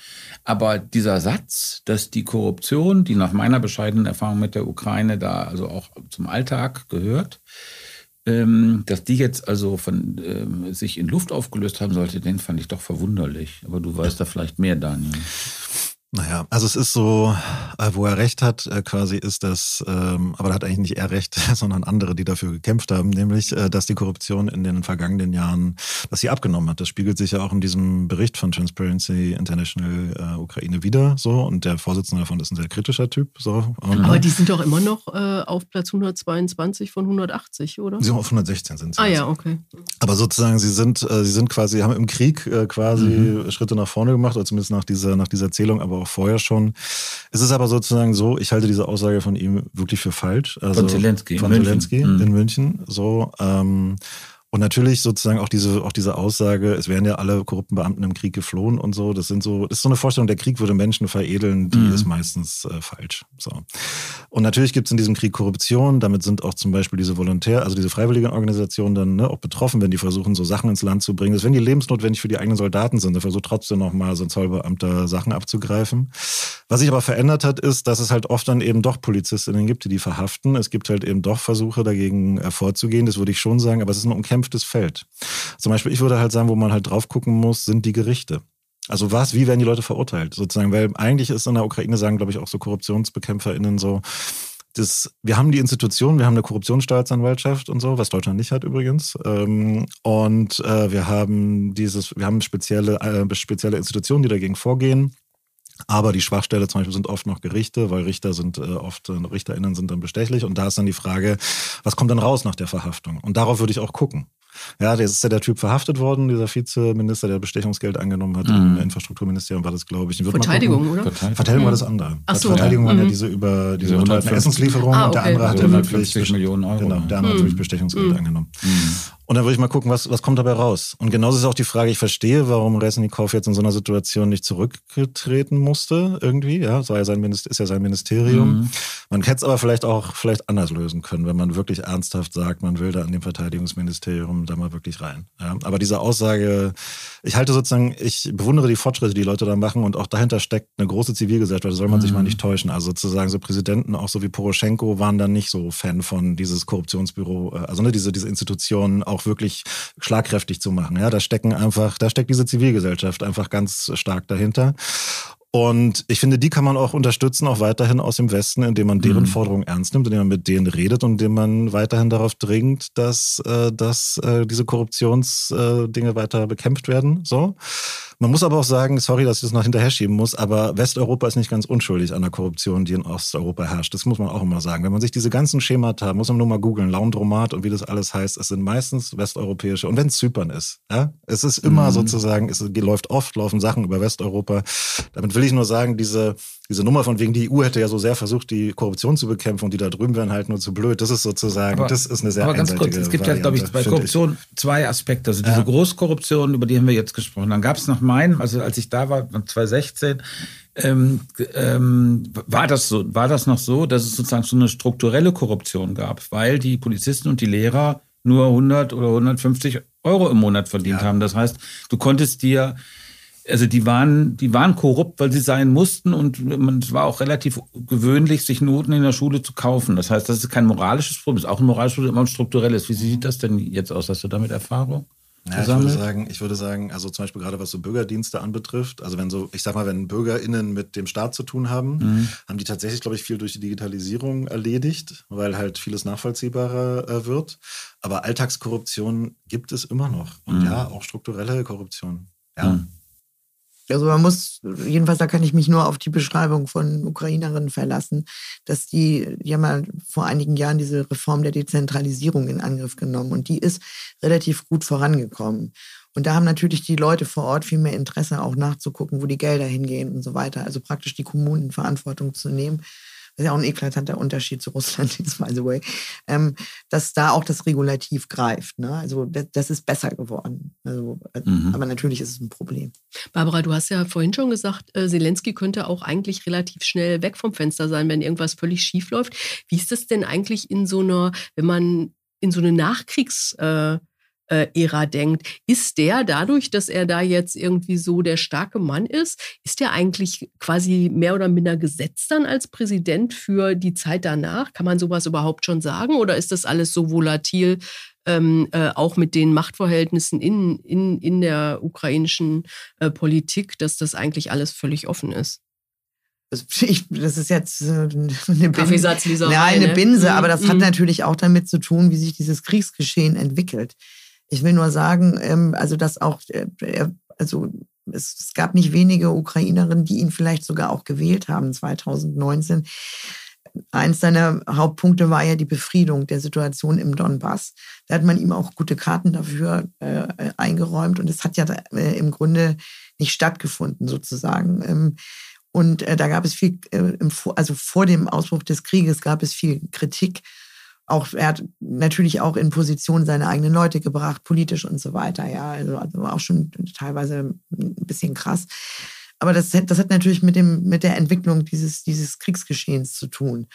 Aber dieser Satz, dass die Korruption, die nach meiner bescheidenen Erfahrung mit der Ukraine da also auch zum Alltag gehört, ähm, dass die jetzt also von ähm, sich in Luft aufgelöst haben sollte, den fand ich doch verwunderlich. Aber du weißt da vielleicht mehr, Daniel. Naja, also es ist so, äh, wo er recht hat, äh, quasi ist das, ähm, aber da hat eigentlich nicht er recht, sondern andere, die dafür gekämpft haben, nämlich, äh, dass die Korruption in den vergangenen Jahren, dass sie abgenommen hat. Das spiegelt sich ja auch in diesem Bericht von Transparency International Ukraine wieder so und der Vorsitzende davon ist ein sehr kritischer Typ. So. Aber die sind doch immer noch auf Platz 122 von 180, oder? Sie sind auf 116 sind sie. Ah ja, okay. Aber sozusagen, sie sind, sie sind quasi, haben im Krieg quasi mhm. Schritte nach vorne gemacht, oder zumindest nach dieser, nach dieser Zählung, aber auch vorher schon. Es ist aber sozusagen so, ich halte diese Aussage von ihm wirklich für falsch. Also von Zelensky. Von Zelensky mhm. in München. So, ähm, und natürlich sozusagen auch diese, auch diese Aussage, es wären ja alle korrupten Beamten im Krieg geflohen und so. Das sind so, das ist so eine Vorstellung, der Krieg würde Menschen veredeln, die mhm. ist meistens äh, falsch. So. Und natürlich gibt es in diesem Krieg Korruption. Damit sind auch zum Beispiel diese Volontär, also diese freiwilligen Organisationen dann ne, auch betroffen, wenn die versuchen, so Sachen ins Land zu bringen. Das wenn die lebensnotwendig für die eigenen Soldaten sind, dann versucht trotzdem noch mal so ein Zollbeamter Sachen abzugreifen. Was sich aber verändert hat, ist, dass es halt oft dann eben doch Polizistinnen gibt, die die verhaften. Es gibt halt eben doch Versuche dagegen äh, vorzugehen. Das würde ich schon sagen. Aber es ist ein umkämpftes umkämpftes Feld. Zum Beispiel, ich würde halt sagen, wo man halt drauf gucken muss, sind die Gerichte. Also was, wie werden die Leute verurteilt? Sozusagen, weil eigentlich ist in der Ukraine, sagen, glaube ich, auch so KorruptionsbekämpferInnen so, das, wir haben die Institutionen, wir haben eine Korruptionsstaatsanwaltschaft und so, was Deutschland nicht hat übrigens. Ähm, und äh, wir haben dieses, wir haben spezielle, äh, spezielle Institutionen, die dagegen vorgehen. Aber die Schwachstelle zum Beispiel sind oft noch Gerichte, weil Richter sind äh, oft, äh, RichterInnen sind dann bestechlich. Und da ist dann die Frage, was kommt dann raus nach der Verhaftung? Und darauf würde ich auch gucken. Ja, jetzt ist ja der Typ verhaftet worden, dieser Vizeminister, der Bestechungsgeld angenommen hat mhm. im Infrastrukturministerium, war das, glaube ich. Verteidigung, oder? Verteidigung mhm. war das andere. Ach so. Verteidigung mhm. war ja diese über diese, diese Essenslieferung ah, okay. und der andere hatte wirklich Millionen Euro. Genau, der andere hat wirklich mhm. Bestechungsgeld mhm. angenommen. Mhm. Und dann würde ich mal gucken, was, was kommt dabei raus. Und genauso ist auch die Frage, ich verstehe, warum Resnikow jetzt in so einer Situation nicht zurückgetreten musste, irgendwie. Ja, ja sein ist ja sein Ministerium. Mhm. Man hätte es aber vielleicht auch vielleicht anders lösen können, wenn man wirklich ernsthaft sagt, man will da an dem Verteidigungsministerium da mal wirklich rein. Ja, aber diese Aussage, ich halte sozusagen, ich bewundere die Fortschritte, die Leute da machen und auch dahinter steckt eine große Zivilgesellschaft, da soll man mhm. sich mal nicht täuschen. Also sozusagen so Präsidenten, auch so wie Poroschenko, waren dann nicht so Fan von dieses Korruptionsbüro, äh, also ne, diese, diese Institutionen auch wirklich schlagkräftig zu machen. Ja, da stecken einfach, da steckt diese Zivilgesellschaft einfach ganz stark dahinter. Und ich finde, die kann man auch unterstützen, auch weiterhin aus dem Westen, indem man deren mhm. Forderungen ernst nimmt, indem man mit denen redet und indem man weiterhin darauf dringt, dass, äh, dass äh, diese Korruptionsdinge weiter bekämpft werden. So. Man muss aber auch sagen, sorry, dass ich das noch hinterher schieben muss, aber Westeuropa ist nicht ganz unschuldig an der Korruption, die in Osteuropa herrscht. Das muss man auch immer sagen. Wenn man sich diese ganzen Schemata, muss man nur mal googeln, Laundromat und wie das alles heißt, es sind meistens westeuropäische, und wenn es Zypern ist, ja, es ist immer mhm. sozusagen, es läuft oft, laufen Sachen über Westeuropa. Damit will ich nur sagen, diese, diese Nummer von wegen, die EU hätte ja so sehr versucht, die Korruption zu bekämpfen und die da drüben wären halt nur zu blöd. Das ist sozusagen, aber, das ist eine sehr Aber ganz kurz, es gibt ja, glaube ich, bei Korruption ich. zwei Aspekte. Also diese ja. Großkorruption, über die haben wir jetzt gesprochen. Dann gab es noch meinen, also als ich da war, 2016, ähm, ähm, war das so, war das noch so, dass es sozusagen so eine strukturelle Korruption gab, weil die Polizisten und die Lehrer nur 100 oder 150 Euro im Monat verdient ja. haben. Das heißt, du konntest dir also die waren, die waren korrupt, weil sie sein mussten und es war auch relativ gewöhnlich, sich Noten in der Schule zu kaufen. Das heißt, das ist kein moralisches Problem, das ist auch ein moralisches Problem, immer ein strukturelles. Wie sieht das denn jetzt aus? Hast du damit Erfahrung? Ja, ich würde sagen, ich würde sagen, also zum Beispiel gerade was so Bürgerdienste anbetrifft, also wenn so, ich sag mal, wenn BürgerInnen mit dem Staat zu tun haben, mhm. haben die tatsächlich, glaube ich, viel durch die Digitalisierung erledigt, weil halt vieles nachvollziehbarer äh, wird. Aber Alltagskorruption gibt es immer noch. Und mhm. ja, auch strukturelle Korruption. Ja. Mhm. Also man muss, jedenfalls da kann ich mich nur auf die Beschreibung von Ukrainerinnen verlassen, dass die, die haben ja vor einigen Jahren diese Reform der Dezentralisierung in Angriff genommen und die ist relativ gut vorangekommen. Und da haben natürlich die Leute vor Ort viel mehr Interesse, auch nachzugucken, wo die Gelder hingehen und so weiter. Also praktisch die Kommunen in Verantwortung zu nehmen. Das ist ja auch ein eklatanter Unterschied zu Russland, by the way, ähm, dass da auch das Regulativ greift. Ne? Also das, das, ist besser geworden. Also, äh, mhm. Aber natürlich ist es ein Problem. Barbara, du hast ja vorhin schon gesagt, äh, Zelensky könnte auch eigentlich relativ schnell weg vom Fenster sein, wenn irgendwas völlig schief läuft. Wie ist das denn eigentlich in so einer, wenn man in so eine Nachkriegs- äh, äh, Ära denkt. Ist der dadurch, dass er da jetzt irgendwie so der starke Mann ist, ist der eigentlich quasi mehr oder minder gesetzt dann als Präsident für die Zeit danach? Kann man sowas überhaupt schon sagen? Oder ist das alles so volatil, ähm, äh, auch mit den Machtverhältnissen in, in, in der ukrainischen äh, Politik, dass das eigentlich alles völlig offen ist? Ich, das ist jetzt eine Binse, ja, eine ne? Binse, Mhm, aber das hat mhm. natürlich auch damit zu tun, wie sich dieses Kriegsgeschehen entwickelt. Ich will nur sagen, ähm, also dass auch, äh, also es, es gab nicht wenige Ukrainerinnen, die ihn vielleicht sogar auch gewählt haben 2019. Eins seiner Hauptpunkte war ja die Befriedung der Situation im Donbass. Da hat man ihm auch gute Karten dafür äh, äh, eingeräumt und es hat ja äh, im Grunde nicht stattgefunden sozusagen. Ähm, und äh, da gab es viel, äh, im, also vor dem Ausbruch des Krieges gab es viel Kritik. Auch er hat natürlich auch in Position seine eigenen Leute gebracht, politisch und so weiter. Ja, also, also auch schon teilweise ein bisschen krass. Aber das, hat- das hat natürlich mit, dem, mit der Entwicklung dieses, dieses Kriegsgeschehens zu tun.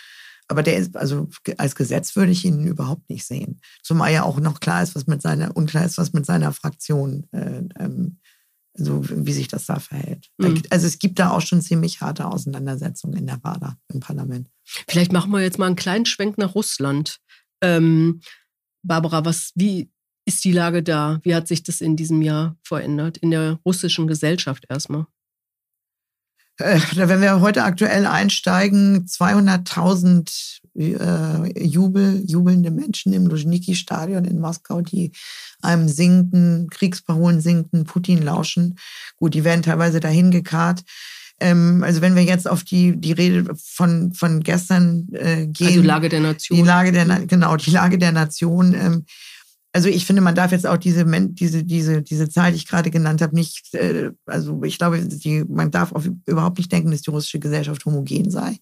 Aber der ist, also als Gesetz würde ich ihn überhaupt nicht sehen. Zumal ja auch noch klar ist, was mit seiner, unklar ist, was mit seiner Fraktion, äh, ähm, so wie sich das da verhält. Mhm. Also es gibt da auch schon ziemlich harte Auseinandersetzungen in der Rada im Parlament. Vielleicht machen wir jetzt mal einen kleinen Schwenk nach Russland. Ähm, Barbara, was, wie ist die Lage da? Wie hat sich das in diesem Jahr verändert? In der russischen Gesellschaft erstmal. Äh, wenn wir heute aktuell einsteigen, 200.000 äh, Jubel, jubelnde Menschen im Luzhniki-Stadion in Moskau, die einem singenden, Kriegsparolen singenden Putin lauschen. Gut, die werden teilweise dahin gekarrt. Ähm, also wenn wir jetzt auf die, die Rede von, von gestern äh, gehen. Also Lage der Nation. Die Lage der, Na- genau, die Lage der Nation. Ähm, also ich finde, man darf jetzt auch diese, diese, diese, diese Zahl, die ich gerade genannt habe, nicht, äh, also ich glaube, die, man darf auf, überhaupt nicht denken, dass die russische Gesellschaft homogen sei.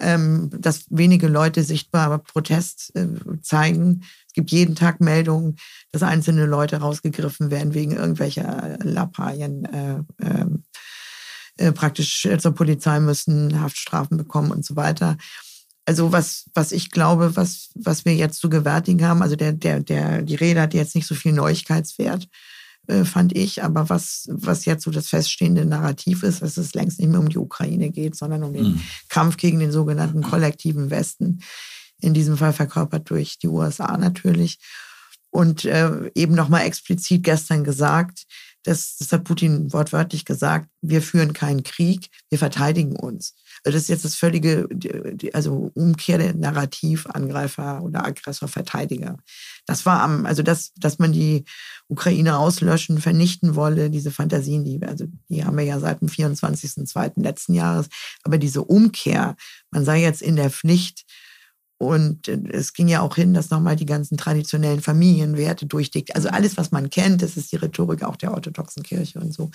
Ähm, dass wenige Leute sichtbar Protest äh, zeigen. Es gibt jeden Tag Meldungen, dass einzelne Leute rausgegriffen werden wegen irgendwelcher Lappalien. Äh, ähm, äh, praktisch zur Polizei müssen, Haftstrafen bekommen und so weiter. Also was, was ich glaube, was, was wir jetzt zu gewärtigen haben, also der, der, der, die Rede hat jetzt nicht so viel Neuigkeitswert, äh, fand ich, aber was, was jetzt so das feststehende Narrativ ist, dass es längst nicht mehr um die Ukraine geht, sondern um den Mhm. Kampf gegen den sogenannten kollektiven Westen, in diesem Fall verkörpert durch die USA natürlich. Und äh, eben nochmal explizit gestern gesagt, das, das hat Putin wortwörtlich gesagt, wir führen keinen Krieg, wir verteidigen uns. Also das ist jetzt das völlige, also Umkehr der Narrativ, Angreifer oder Aggressor, Verteidiger. Das war am, also das, dass man die Ukraine auslöschen, vernichten wolle, diese Fantasien, die, also die haben wir ja seit dem 24.02. letzten Jahres. Aber diese Umkehr, man sei jetzt in der Pflicht, und äh, es ging ja auch hin, dass nochmal die ganzen traditionellen Familienwerte durchdickt. Also alles, was man kennt, das ist die Rhetorik auch der orthodoxen Kirche und so.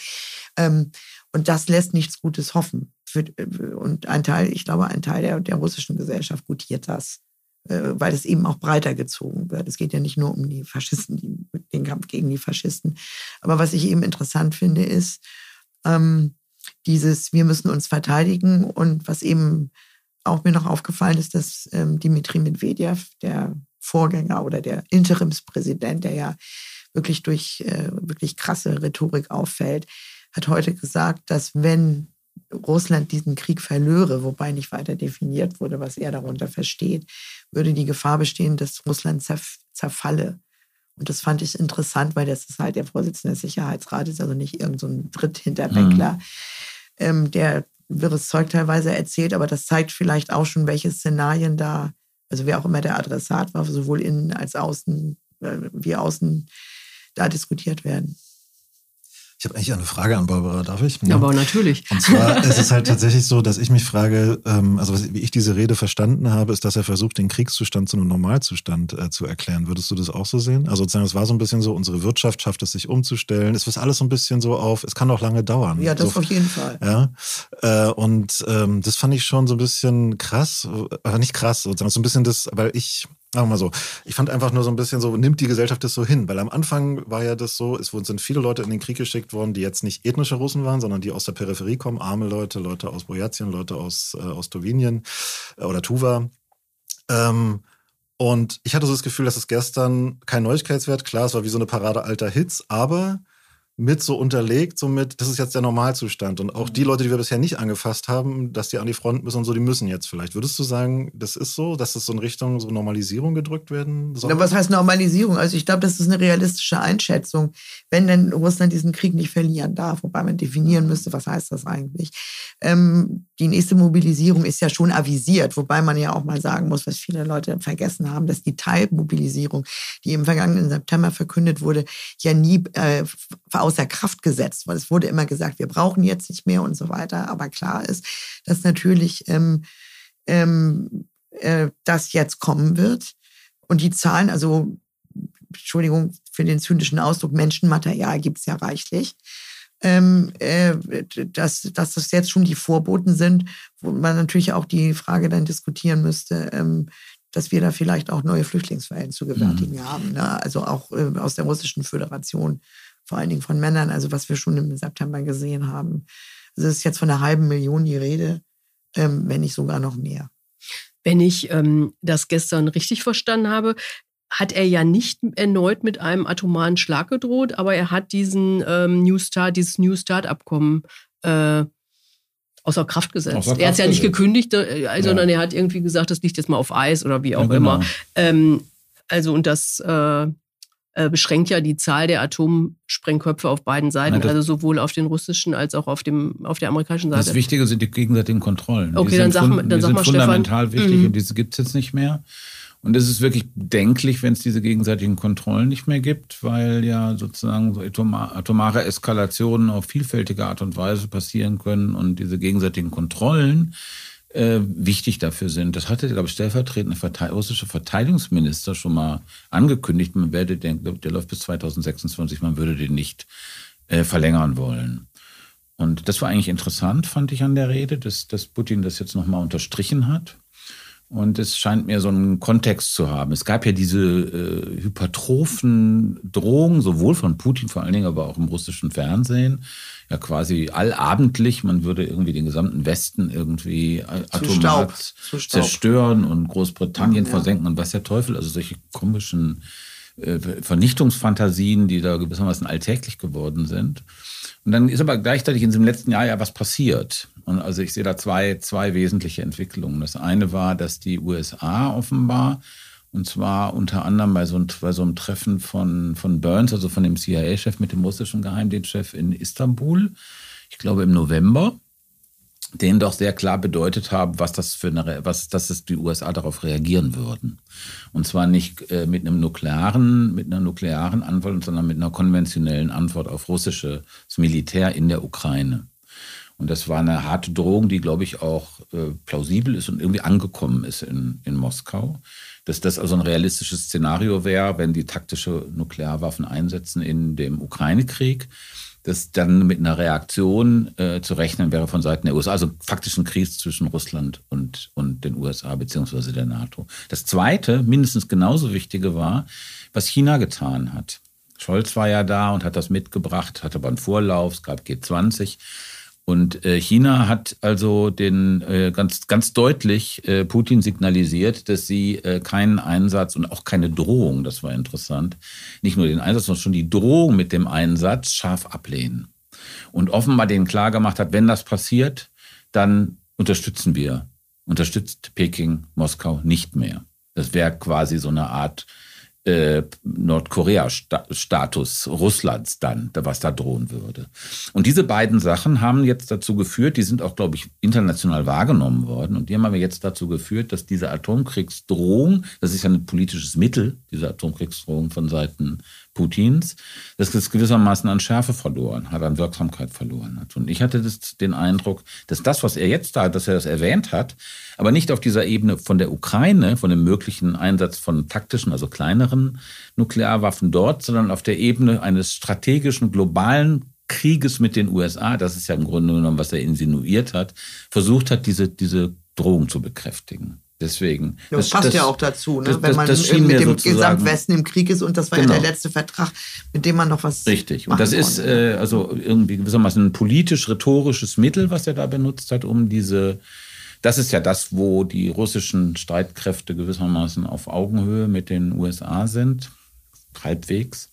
Ähm, und das lässt nichts Gutes hoffen. Äh, und ein Teil, ich glaube, ein Teil der, der russischen Gesellschaft gutiert das, äh, weil es eben auch breiter gezogen wird. Es geht ja nicht nur um die Faschisten, die, den Kampf gegen die Faschisten. Aber was ich eben interessant finde, ist ähm, dieses, wir müssen uns verteidigen und was eben auch mir noch aufgefallen ist, dass ähm, Dimitri Medvedev, der Vorgänger oder der Interimspräsident, der ja wirklich durch äh, wirklich krasse Rhetorik auffällt, hat heute gesagt, dass wenn Russland diesen Krieg verlöre, wobei nicht weiter definiert wurde, was er darunter versteht, würde die Gefahr bestehen, dass Russland zerf zerfalle. Und das fand ich interessant, weil das ist halt der Vorsitzende des Sicherheitsrates, also nicht irgendein so Dritthinterbänkler, ähm, der wirres Zeug teilweise erzählt, aber das zeigt vielleicht auch schon, welche Szenarien da, also wer auch immer der Adressat war, sowohl innen als außen, äh, wie außen da diskutiert werden. Ich habe eigentlich eine Frage an Barbara, darf ich? Ja, aber natürlich. Und zwar ist es halt tatsächlich so, dass ich mich frage, ähm, also wie ich diese Rede verstanden habe, ist, dass er versucht, den Kriegszustand zu einem Normalzustand äh, zu erklären. Würdest du das auch so sehen? Also sozusagen, es war so ein bisschen so, unsere Wirtschaft schafft es sich umzustellen. Es ist alles so ein bisschen so auf, es kann auch lange dauern. Ja, das so, auf jeden Fall. Ja, äh, und ähm, das fand ich schon so ein bisschen krass, aber nicht krass, sozusagen, so ein bisschen das, weil ich Sagen wir mal so. Ich fand einfach nur so ein bisschen so, nimmt die Gesellschaft das so hin? Weil am Anfang war ja das so, es sind viele Leute in den Krieg geschickt worden, die jetzt nicht ethnische Russen waren, sondern die aus der Peripherie kommen, arme Leute, Leute aus Boyatien, Leute aus, äh, aus äh, oder Tuva. Ähm, und ich hatte so das Gefühl, dass es gestern kein Neuigkeitswert, klar, es war wie so eine Parade alter Hits, aber mit so unterlegt, somit, das ist jetzt der Normalzustand. Und auch die mhm. Leute, die wir bisher nicht angefasst haben, dass die an die Front müssen und so, die müssen jetzt vielleicht. Würdest du sagen, das ist so, dass das so in Richtung so Normalisierung gedrückt werden soll? Ja, was heißt Normalisierung? Also ich glaube, das ist eine realistische Einschätzung. Wenn denn Russland diesen Krieg nicht verlieren darf, wobei man definieren müsste, was heißt das eigentlich? Ähm, die nächste Mobilisierung ist ja schon avisiert, wobei man ja auch mal sagen muss, was viele Leute vergessen haben, dass die Teilmobilisierung, die im vergangenen September verkündet wurde, ja nie äh, außer Kraft gesetzt wurde. Es wurde immer gesagt, wir brauchen jetzt nicht mehr und so weiter. Aber klar ist, dass natürlich ähm, ähm, äh, das jetzt kommen wird. Und die Zahlen, also Entschuldigung für den zynischen Ausdruck, Menschenmaterial gibt es ja reichlich ähm, äh, dass, dass das jetzt schon die Vorboten sind, wo man natürlich auch die Frage dann diskutieren müsste, ähm, dass wir da vielleicht auch neue Flüchtlingswellen zu gewärtigen mhm. haben. Ne? Also auch äh, aus der Russischen Föderation, vor allen Dingen von Männern, also was wir schon im September gesehen haben. Also es ist jetzt von einer halben Million die Rede, ähm, wenn nicht sogar noch mehr. Wenn ich ähm, das gestern richtig verstanden habe, hat er ja nicht erneut mit einem atomaren Schlag gedroht, aber er hat diesen ähm, New Start, dieses New Start-Abkommen äh, außer Kraft gesetzt. Außer Kraft er hat es ja nicht gekündigt, äh, ja. sondern er hat irgendwie gesagt, das liegt jetzt mal auf Eis oder wie auch ja, genau. immer. Ähm, also und das äh, äh, beschränkt ja die Zahl der Atomsprengköpfe auf beiden Seiten, Nein, also sowohl auf den russischen als auch auf, dem, auf der amerikanischen Seite. Das Wichtige sind die gegenseitigen Kontrollen. Okay, die dann sag, dann die sag sind mal, fundamental Stefan. wichtig mhm. und diese gibt es jetzt nicht mehr. Und es ist wirklich bedenklich, wenn es diese gegenseitigen Kontrollen nicht mehr gibt, weil ja sozusagen so atomare Eskalationen auf vielfältige Art und Weise passieren können und diese gegenseitigen Kontrollen äh, wichtig dafür sind. Das hatte, glaube ich, stellvertretende Verte russische Verteidigungsminister schon mal angekündigt. Man werde den, der läuft bis 2026, man würde den nicht äh, verlängern wollen. Und das war eigentlich interessant, fand ich an der Rede, dass, dass Putin das jetzt nochmal unterstrichen hat. Und es scheint mir so einen Kontext zu haben. Es gab ja diese äh, hypertrophen Drohungen, sowohl von Putin vor allen Dingen, aber auch im russischen Fernsehen. Ja, quasi allabendlich. Man würde irgendwie den gesamten Westen irgendwie atomar zerstören und Großbritannien ja. versenken und was der Teufel. Also solche komischen äh, Vernichtungsfantasien, die da gewissermaßen alltäglich geworden sind. Und dann ist aber gleichzeitig in diesem letzten Jahr ja was passiert. Und also ich sehe da zwei, zwei wesentliche Entwicklungen. Das eine war, dass die USA offenbar, und zwar unter anderem bei so einem, bei so einem Treffen von, von Burns, also von dem CIA-Chef mit dem russischen Geheimdienstchef in Istanbul, ich glaube im November, denen doch sehr klar bedeutet haben, was das für eine, was, dass es die USA darauf reagieren würden. Und zwar nicht äh, mit einem nuklearen, mit einer nuklearen Antwort, sondern mit einer konventionellen Antwort auf russisches Militär in der Ukraine. Und das war eine harte Drohung, die, glaube ich, auch äh, plausibel ist und irgendwie angekommen ist in, in Moskau. Dass das also ein realistisches Szenario wäre, wenn die taktische Nuklearwaffen einsetzen in dem Ukraine-Krieg, dass dann mit einer Reaktion äh, zu rechnen wäre von Seiten der USA, also faktisch ein Krieg zwischen Russland und, und den USA beziehungsweise der NATO. Das Zweite, mindestens genauso wichtige war, was China getan hat. Scholz war ja da und hat das mitgebracht, hatte aber einen Vorlauf, es gab G20. Und äh, China hat also den äh, ganz ganz deutlich äh, Putin signalisiert, dass sie keinen Einsatz und auch keine Drohung, das war interessant, nicht nur den Einsatz, sondern schon die Drohung mit dem Einsatz scharf ablehnen. Und offenbar denen klargemacht hat, wenn das passiert, dann unterstützen wir, unterstützt Peking Moskau nicht mehr. Das wäre quasi so eine Art äh, Nordkorea-Status Russlands dann, was da drohen würde. Und diese beiden Sachen haben jetzt dazu geführt, die sind auch, glaube ich, international wahrgenommen worden, und die haben aber jetzt dazu geführt, dass diese Atomkriegsdrohung, das ist ja ein politisches Mittel, diese Atomkriegsdrohung von Seiten Putins, dass es gewissermaßen an Schärfe verloren hat, an Wirksamkeit verloren hat. Und ich hatte das, den Eindruck, dass das, was er jetzt da, dass er das erwähnt hat, aber nicht auf dieser Ebene von der Ukraine, von dem möglichen Einsatz von taktischen, also kleineren Nuklearwaffen dort, sondern auf der Ebene eines strategischen, globalen Krieges mit den USA, das ist ja im Grunde genommen, was er insinuiert hat, versucht hat, diese, diese Drohung zu bekräftigen. Deswegen. Ja, das, passt das, ja auch dazu, ne? das, wenn man mit dem Gesamtwesten im Krieg ist und das war genau. ja der letzte Vertrag, mit dem man noch was. Richtig. Und das ist äh, also irgendwie gewissermaßen ein politisch-rhetorisches Mittel, was er da benutzt hat, um diese. Das ist ja das, wo die russischen Streitkräfte gewissermaßen auf Augenhöhe mit den USA sind, halbwegs.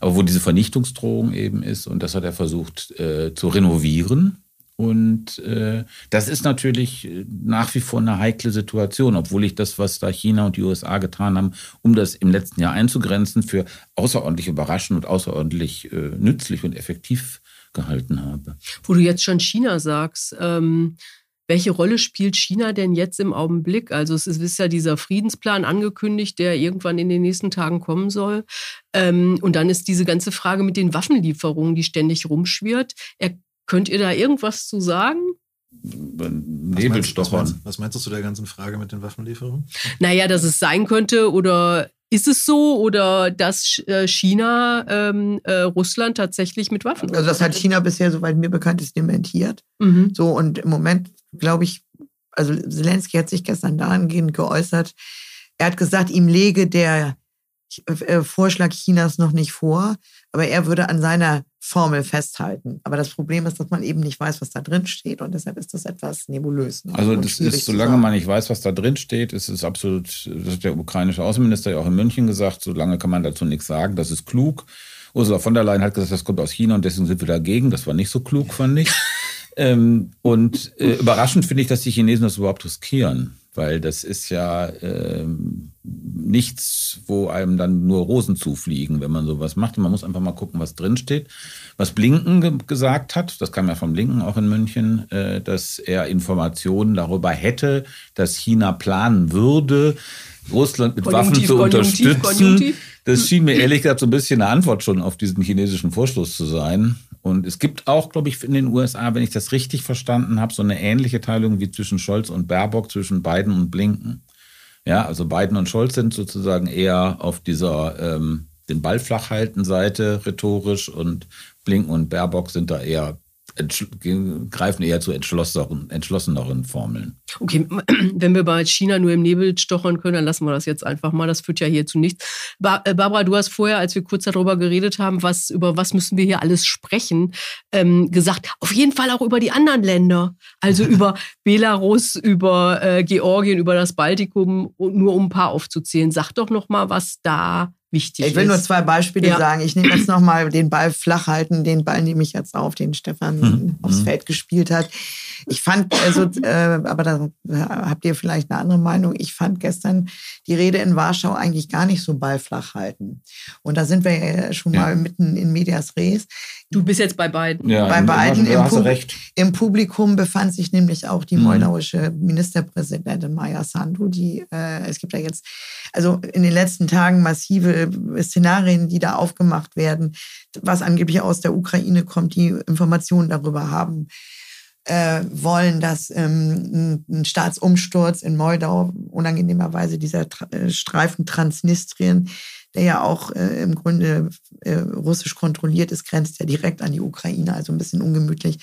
Aber wo diese Vernichtungsdrohung eben ist, und das hat er versucht äh, zu renovieren und äh, das ist natürlich äh, nach wie vor eine heikle Situation, obwohl ich das, was da China und die USA getan haben, um das im letzten Jahr einzugrenzen, für außerordentlich überraschend und außerordentlich äh, nützlich und effektiv gehalten habe. Wo du jetzt schon China sagst, ähm, welche Rolle spielt China denn jetzt im Augenblick? Also es ist ja dieser Friedensplan angekündigt, der irgendwann in den nächsten Tagen kommen soll. Ähm, und dann ist diese ganze Frage mit den Waffenlieferungen, die ständig rumschwirrt. Er Könnt ihr da irgendwas zu sagen? Nebelstochern. Was, was, was meinst du zu der ganzen Frage mit den Waffenlieferungen? Naja, dass es sein könnte oder ist es so oder dass äh, China ähm, äh, Russland tatsächlich mit Waffen? Also das hat China bisher, soweit mir bekannt ist, dementiert. Mhm. So und im Moment glaube ich, also Zelensky hat sich gestern dahingehend geäußert. Er hat gesagt, ihm lege der äh, Vorschlag Chinas noch nicht vor, aber er würde an seiner Formel festhalten. Aber das Problem ist, dass man eben nicht weiß, was da drin steht und deshalb ist das etwas nebulös. Ne? Also das ist, solange man nicht weiß, was da drin steht, ist es absolut, das hat der ukrainische Außenminister ja auch in München gesagt, solange kann man dazu nichts sagen, das ist klug. Ursula von der Leyen hat gesagt, das kommt aus China und deswegen sind wir dagegen. Das war nicht so klug, fand ich. ähm, und äh, überraschend finde ich, dass die Chinesen das überhaupt riskieren weil das ist ja äh, nichts, wo einem dann nur Rosen zufliegen, wenn man sowas macht. Man muss einfach mal gucken, was drinsteht. Was Blinken ge gesagt hat, das kam ja von Blinken auch in München, äh, dass er Informationen darüber hätte, dass China planen würde, Russland mit Waffen zu unterstützen. Konjunktiv. Das schien mir ehrlich gesagt so ein bisschen eine Antwort schon auf diesen chinesischen Vorstoß zu sein. Und es gibt auch, glaube ich, in den USA, wenn ich das richtig verstanden habe, so eine ähnliche Teilung wie zwischen Scholz und Baerbock, zwischen Biden und Blinken. Ja, also Biden und Scholz sind sozusagen eher auf dieser ähm, den Ball flach halten Seite rhetorisch und Blinken und Baerbock sind da eher greifen eher zu entschlosseneren, entschlosseneren Formeln. Okay, wenn wir bei China nur im Nebel stochern können, dann lassen wir das jetzt einfach mal. Das führt ja hier zu nichts. Äh, Barbara, du hast vorher, als wir kurz darüber geredet haben, was, über was müssen wir hier alles sprechen, ähm, gesagt, auf jeden Fall auch über die anderen Länder. Also über Belarus, über äh, Georgien, über das Baltikum, nur um ein paar aufzuzählen. Sag doch noch mal, was da wichtig Ich will ist. nur zwei Beispiele ja. sagen. Ich nehme jetzt nochmal den Ball flach halten, den Ball nehme ich jetzt auf, den Stefan hm. aufs hm. Feld gespielt hat. Ich fand, also, äh, aber da habt ihr vielleicht eine andere Meinung. Ich fand gestern die Rede in Warschau eigentlich gar nicht so ballflach halten. Und da sind wir ja schon ja. mal mitten in Medias Res. Du bist jetzt bei beiden. Ja, bei beiden. Im, Pub Im, Publikum befand sich nämlich auch die mhm. moldauische Ministerpräsidentin Maya Sandu. Die, äh, es gibt ja jetzt, also in den letzten Tagen massive Szenarien, die da aufgemacht werden, was angeblich aus der Ukraine kommt, die Informationen darüber haben äh, wollen, dass ähm, ein Staatsumsturz in Moldau, unangenehmerweise dieser äh, Streifen Transnistrien, der ja auch äh, im Grunde äh, russisch kontrolliert ist, grenzt ja direkt an die Ukraine, also ein bisschen ungemütlich.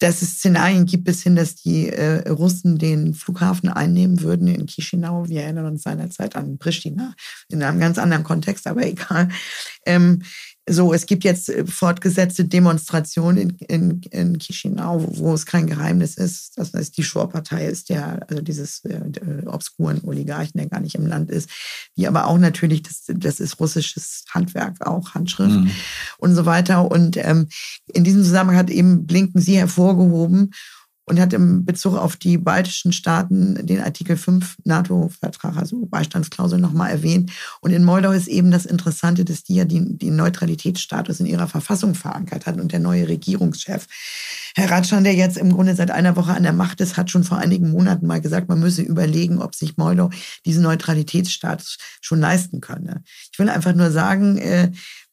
Dass es Szenarien gibt bis hin, dass die äh, Russen den Flughafen einnehmen würden in Chisinau. Wir erinnern uns seinerzeit an Pristina in einem ganz anderen Kontext, aber egal. Ähm, so, es gibt jetzt äh, fortgesetzte Demonstrationen in, in, in Chisinau, wo, wo, es kein Geheimnis ist, dass es die Shore-Partei ist, der, also dieses äh, obskuren Oligarchen, der gar nicht im Land ist, die aber auch natürlich, das, das ist russisches Handwerk, auch Handschrift mhm. und so weiter. Und ähm, in diesem Zusammenhang hat eben Blinken sie hervorgehoben und hat im Bezug auf die baltischen Staaten den Artikel 5 NATO-Vertrag, also Beistandsklausel, nochmal erwähnt. Und in Moldau ist eben das Interessante, dass die ja den, den Neutralitätsstatus in ihrer Verfassung verankert hat. Und der neue Regierungschef, Herr Ratschan, der jetzt im Grunde seit einer Woche an der Macht ist, hat schon vor einigen Monaten mal gesagt, man müsse überlegen, ob sich Moldau diesen Neutralitätsstatus schon leisten könne. Ich will einfach nur sagen, äh,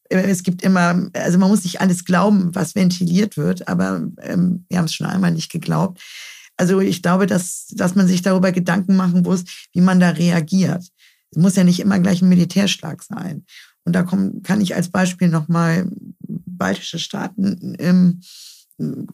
es gibt immer, also man muss nicht alles glauben, was ventiliert wird, aber ähm, wir haben es schon einmal nicht geglaubt. Also ich glaube, dass, dass man sich darüber Gedanken machen muss, wie man da reagiert. Es muss ja nicht immer gleich ein Militärschlag sein. Und da komm, kann ich als Beispiel nochmal baltische Staaten ähm,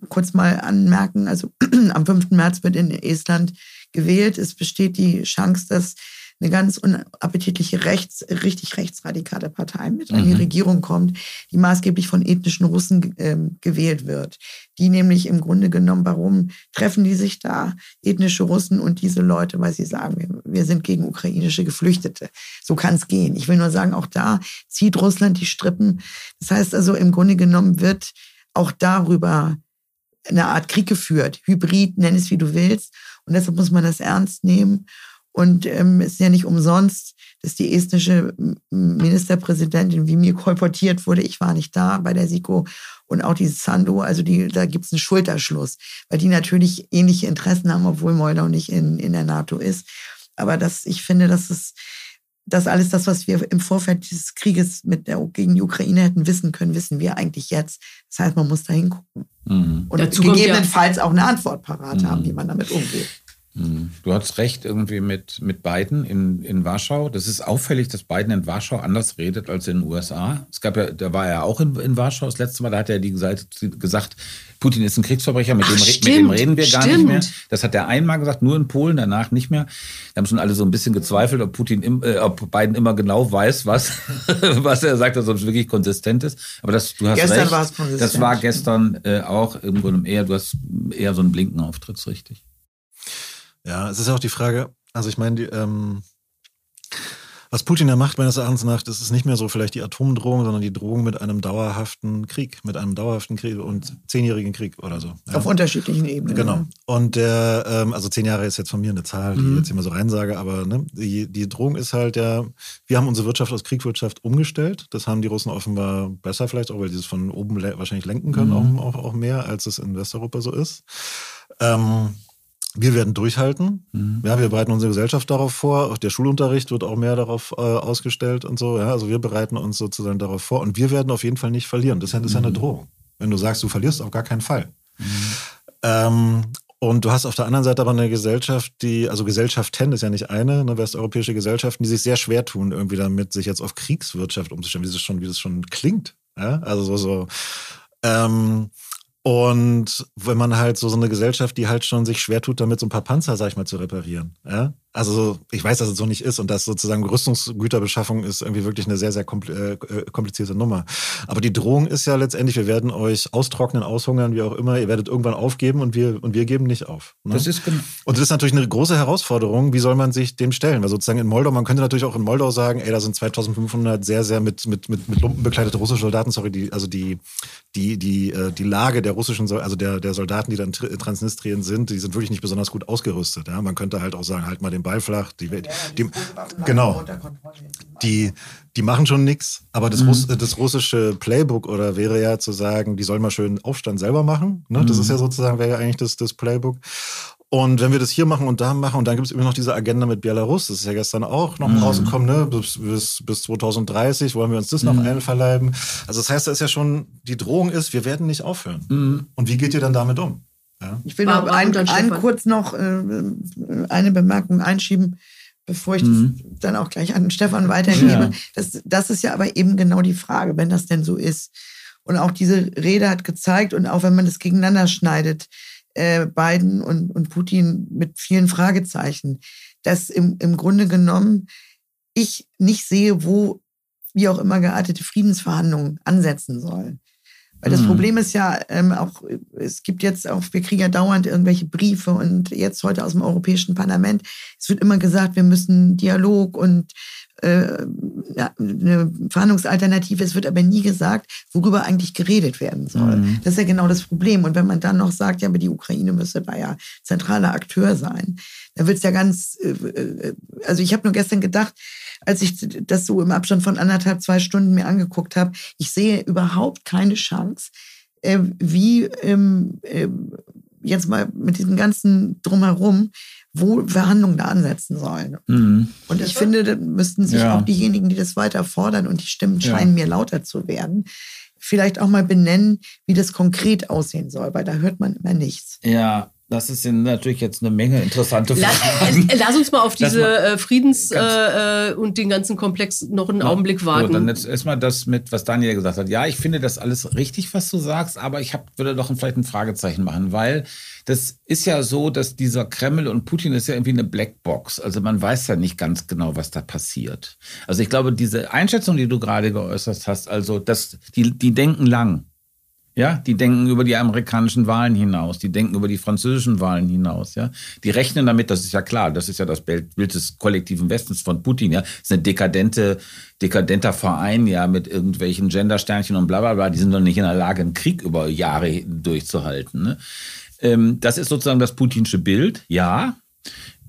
kurz mal anmerken. Also am 5. März wird in Estland gewählt. Es besteht die Chance, dass eine ganz unappetitliche rechts, richtig rechtsradikale Partei mit in die mhm. Regierung kommt, die maßgeblich von ethnischen Russen äh, gewählt wird. Die nämlich im Grunde genommen, warum treffen die sich da, ethnische Russen und diese Leute, weil sie sagen, wir, wir sind gegen ukrainische Geflüchtete. So kann es gehen. Ich will nur sagen, auch da zieht Russland die Strippen. Das heißt also, im Grunde genommen wird auch darüber eine Art Krieg geführt. Hybrid, nenn es wie du willst. Und deshalb muss man das ernst nehmen. Und ähm, es ist ja nicht umsonst, dass die estnische Ministerpräsidentin wie mir kolportiert wurde. Ich war nicht da bei der SIKO und auch dieses Sando, also die, da gibt es einen Schulterschluss, weil die natürlich ähnliche Interessen haben, obwohl Moldau nicht in, in der NATO ist. Aber das, ich finde, dass es das alles das, was wir im Vorfeld dieses Krieges mit der, gegen die Ukraine hätten wissen können, wissen wir eigentlich jetzt. Das heißt, man muss da hingucken. Mhm. Und Dazu gegebenenfalls ja auch eine Antwort parat mhm. haben, wie man damit umgeht. Mhm. Du hast recht irgendwie mit, mit Biden in, in Warschau. Das ist auffällig, dass Biden in Warschau anders redet als in den USA. Es gab ja, da war er auch in, in Warschau das letzte Mal, da hat er die Seite gesagt, Putin ist ein Kriegsverbrecher, mit, Ach, dem, stimmt, mit dem reden wir gar stimmt. nicht mehr. Das hat er einmal gesagt, nur in Polen, danach nicht mehr. Da haben schon alle so ein bisschen gezweifelt, ob Putin, im, äh, ob Biden immer genau weiß, was, was er sagt, also ob es wirklich konsistent ist. Aber das, du hast gestern recht. War es konsistent. Das war gestern äh, auch im Grunde eher, du hast eher so einen blinken Auftritt, richtig. Ja, es ist auch die Frage, also ich meine, die, ähm, was Putin da macht, meines Erachtens nach, das ist nicht mehr so vielleicht die Atomdrohung, sondern die Drohung mit einem dauerhaften Krieg, mit einem dauerhaften Krieg und zehnjährigen Krieg oder so. Ja. Auf unterschiedlichen Ebenen. Genau. Ja. Und der, ähm, also zehn Jahre ist jetzt von mir eine Zahl, die mhm. ich jetzt immer so reinsage, aber ne, die, die Drohung ist halt ja, wir haben unsere Wirtschaft aus Kriegswirtschaft umgestellt. Das haben die Russen offenbar besser vielleicht auch, weil sie es von oben wahrscheinlich lenken können, mhm. auch, auch, auch mehr, als es in Westeuropa so ist. Ähm, wir werden durchhalten. Mhm. Ja, wir bereiten unsere Gesellschaft darauf vor. Auch der Schulunterricht wird auch mehr darauf äh, ausgestellt und so. Ja, also wir bereiten uns sozusagen darauf vor und wir werden auf jeden Fall nicht verlieren. Das ist ja eine mhm. Drohung. Wenn du sagst, du verlierst, auf gar keinen Fall. Mhm. Ähm, und du hast auf der anderen Seite aber eine Gesellschaft, die, also Gesellschaften ist ja nicht eine, eine westeuropäische Gesellschaften, die sich sehr schwer tun, irgendwie damit, sich jetzt auf Kriegswirtschaft umzustellen, wie das schon, wie das schon klingt. Ja, also so, so ähm, und wenn man halt so, so eine Gesellschaft, die halt schon sich schwer tut, damit so ein paar Panzer, sag ich mal, zu reparieren, ja, also ich weiß, dass es so nicht ist und dass sozusagen Rüstungsgüterbeschaffung ist irgendwie wirklich eine sehr, sehr äh, äh, komplizierte Nummer. Aber die Drohung ist ja letztendlich, wir werden euch austrocknen, aushungern, wie auch immer. Ihr werdet irgendwann aufgeben und wir, und wir geben nicht auf. Ne? Das ist. Und das ist natürlich eine große Herausforderung. Wie soll man sich dem stellen? Weil sozusagen in Moldau, man könnte natürlich auch in Moldau sagen, ey, da sind 2500 sehr, sehr mit, mit, mit, mit Lumpen bekleidete russische Soldaten, sorry, die, also die, die, die, äh, die Lage der russischen, also der, der Soldaten, die dann Transnistrien sind, die sind wirklich nicht besonders gut ausgerüstet. Ja? Man könnte halt auch sagen, halt mal den den Ball flach. Die, die, die genau. Die, die machen schon nichts, aber das, mhm. Russ, das, russische Playbook oder wäre ja zu sagen, die sollen mal schön Aufstand selber machen. Ne? Das mhm. ist ja sozusagen, wäre ja eigentlich das, das Playbook. Und wenn wir das hier machen und da machen, und dann gibt es immer noch diese Agenda mit Belarus, das ist ja gestern auch noch mhm. rausgekommen, ne? bis, bis, bis 2030 wollen wir uns das mhm. noch einverleiben. Also das heißt, da ist ja schon, die Drohung ist, wir werden nicht aufhören. Mhm. Und wie geht ihr dann damit um? Ja. Ich will noch ein, ein kurz noch äh, eine Bemerkung einschieben, bevor ich mhm. das dann auch gleich an Stefan weitergebe. Ja. Das, das ist ja aber eben genau die Frage, wenn das denn so ist. Und auch diese Rede hat gezeigt, und auch wenn man das gegeneinander schneidet, äh, Biden und, und Putin mit vielen Fragezeichen, dass im, im Grunde genommen ich nicht sehe, wo wie auch immer geartete Friedensverhandlungen ansetzen sollen. Weil das mhm. Problem ist ja ähm, auch, es gibt jetzt auch, wir kriegen ja dauernd irgendwelche Briefe und jetzt heute aus dem Europäischen Parlament, es wird immer gesagt, wir müssen Dialog und äh, eine Verhandlungsalternative. Es wird aber nie gesagt, worüber eigentlich geredet werden soll. Mhm. Das ist ja genau das Problem. Und wenn man dann noch sagt, ja, aber die Ukraine müsse da ja zentraler Akteur sein, dann wird es ja ganz, äh, äh, also ich habe nur gestern gedacht, als ich das so im Abstand von anderthalb, zwei Stunden mir angeguckt habe, ich sehe überhaupt keine Chance, äh, wie ähm, äh, jetzt mal mit diesem ganzen Drumherum, wo Verhandlungen da ansetzen sollen. Mhm. Und ich finde, da müssten sich ja. auch diejenigen, die das weiter fordern, und die Stimmen scheinen ja. mir lauter zu werden, vielleicht auch mal benennen, wie das konkret aussehen soll, weil da hört man immer nichts. Ja, das ist natürlich jetzt eine Menge interessante Fragen. Lass, lass uns mal auf diese äh, Friedens- äh, und den ganzen Komplex noch einen ja, Augenblick warten. So, dann jetzt erstmal das mit, was Daniel gesagt hat. Ja, ich finde das alles richtig, was du sagst, aber ich hab, würde doch vielleicht ein Fragezeichen machen, weil das ist ja so, dass dieser Kreml und Putin ist ja irgendwie eine Blackbox. Also man weiß ja nicht ganz genau, was da passiert. Also ich glaube, diese Einschätzung, die du gerade geäußert hast, also dass die, die denken lang. Ja, die denken über die amerikanischen Wahlen hinaus, die denken über die französischen Wahlen hinaus, ja. Die rechnen damit, das ist ja klar, das ist ja das Bild des kollektiven Westens von Putin, ja. Das ist eine dekadente, dekadenter Verein, ja, mit irgendwelchen Gendersternchen und bla bla bla. Die sind doch nicht in der Lage, einen Krieg über Jahre durchzuhalten. Ne? Ähm, das ist sozusagen das putinsche Bild, ja.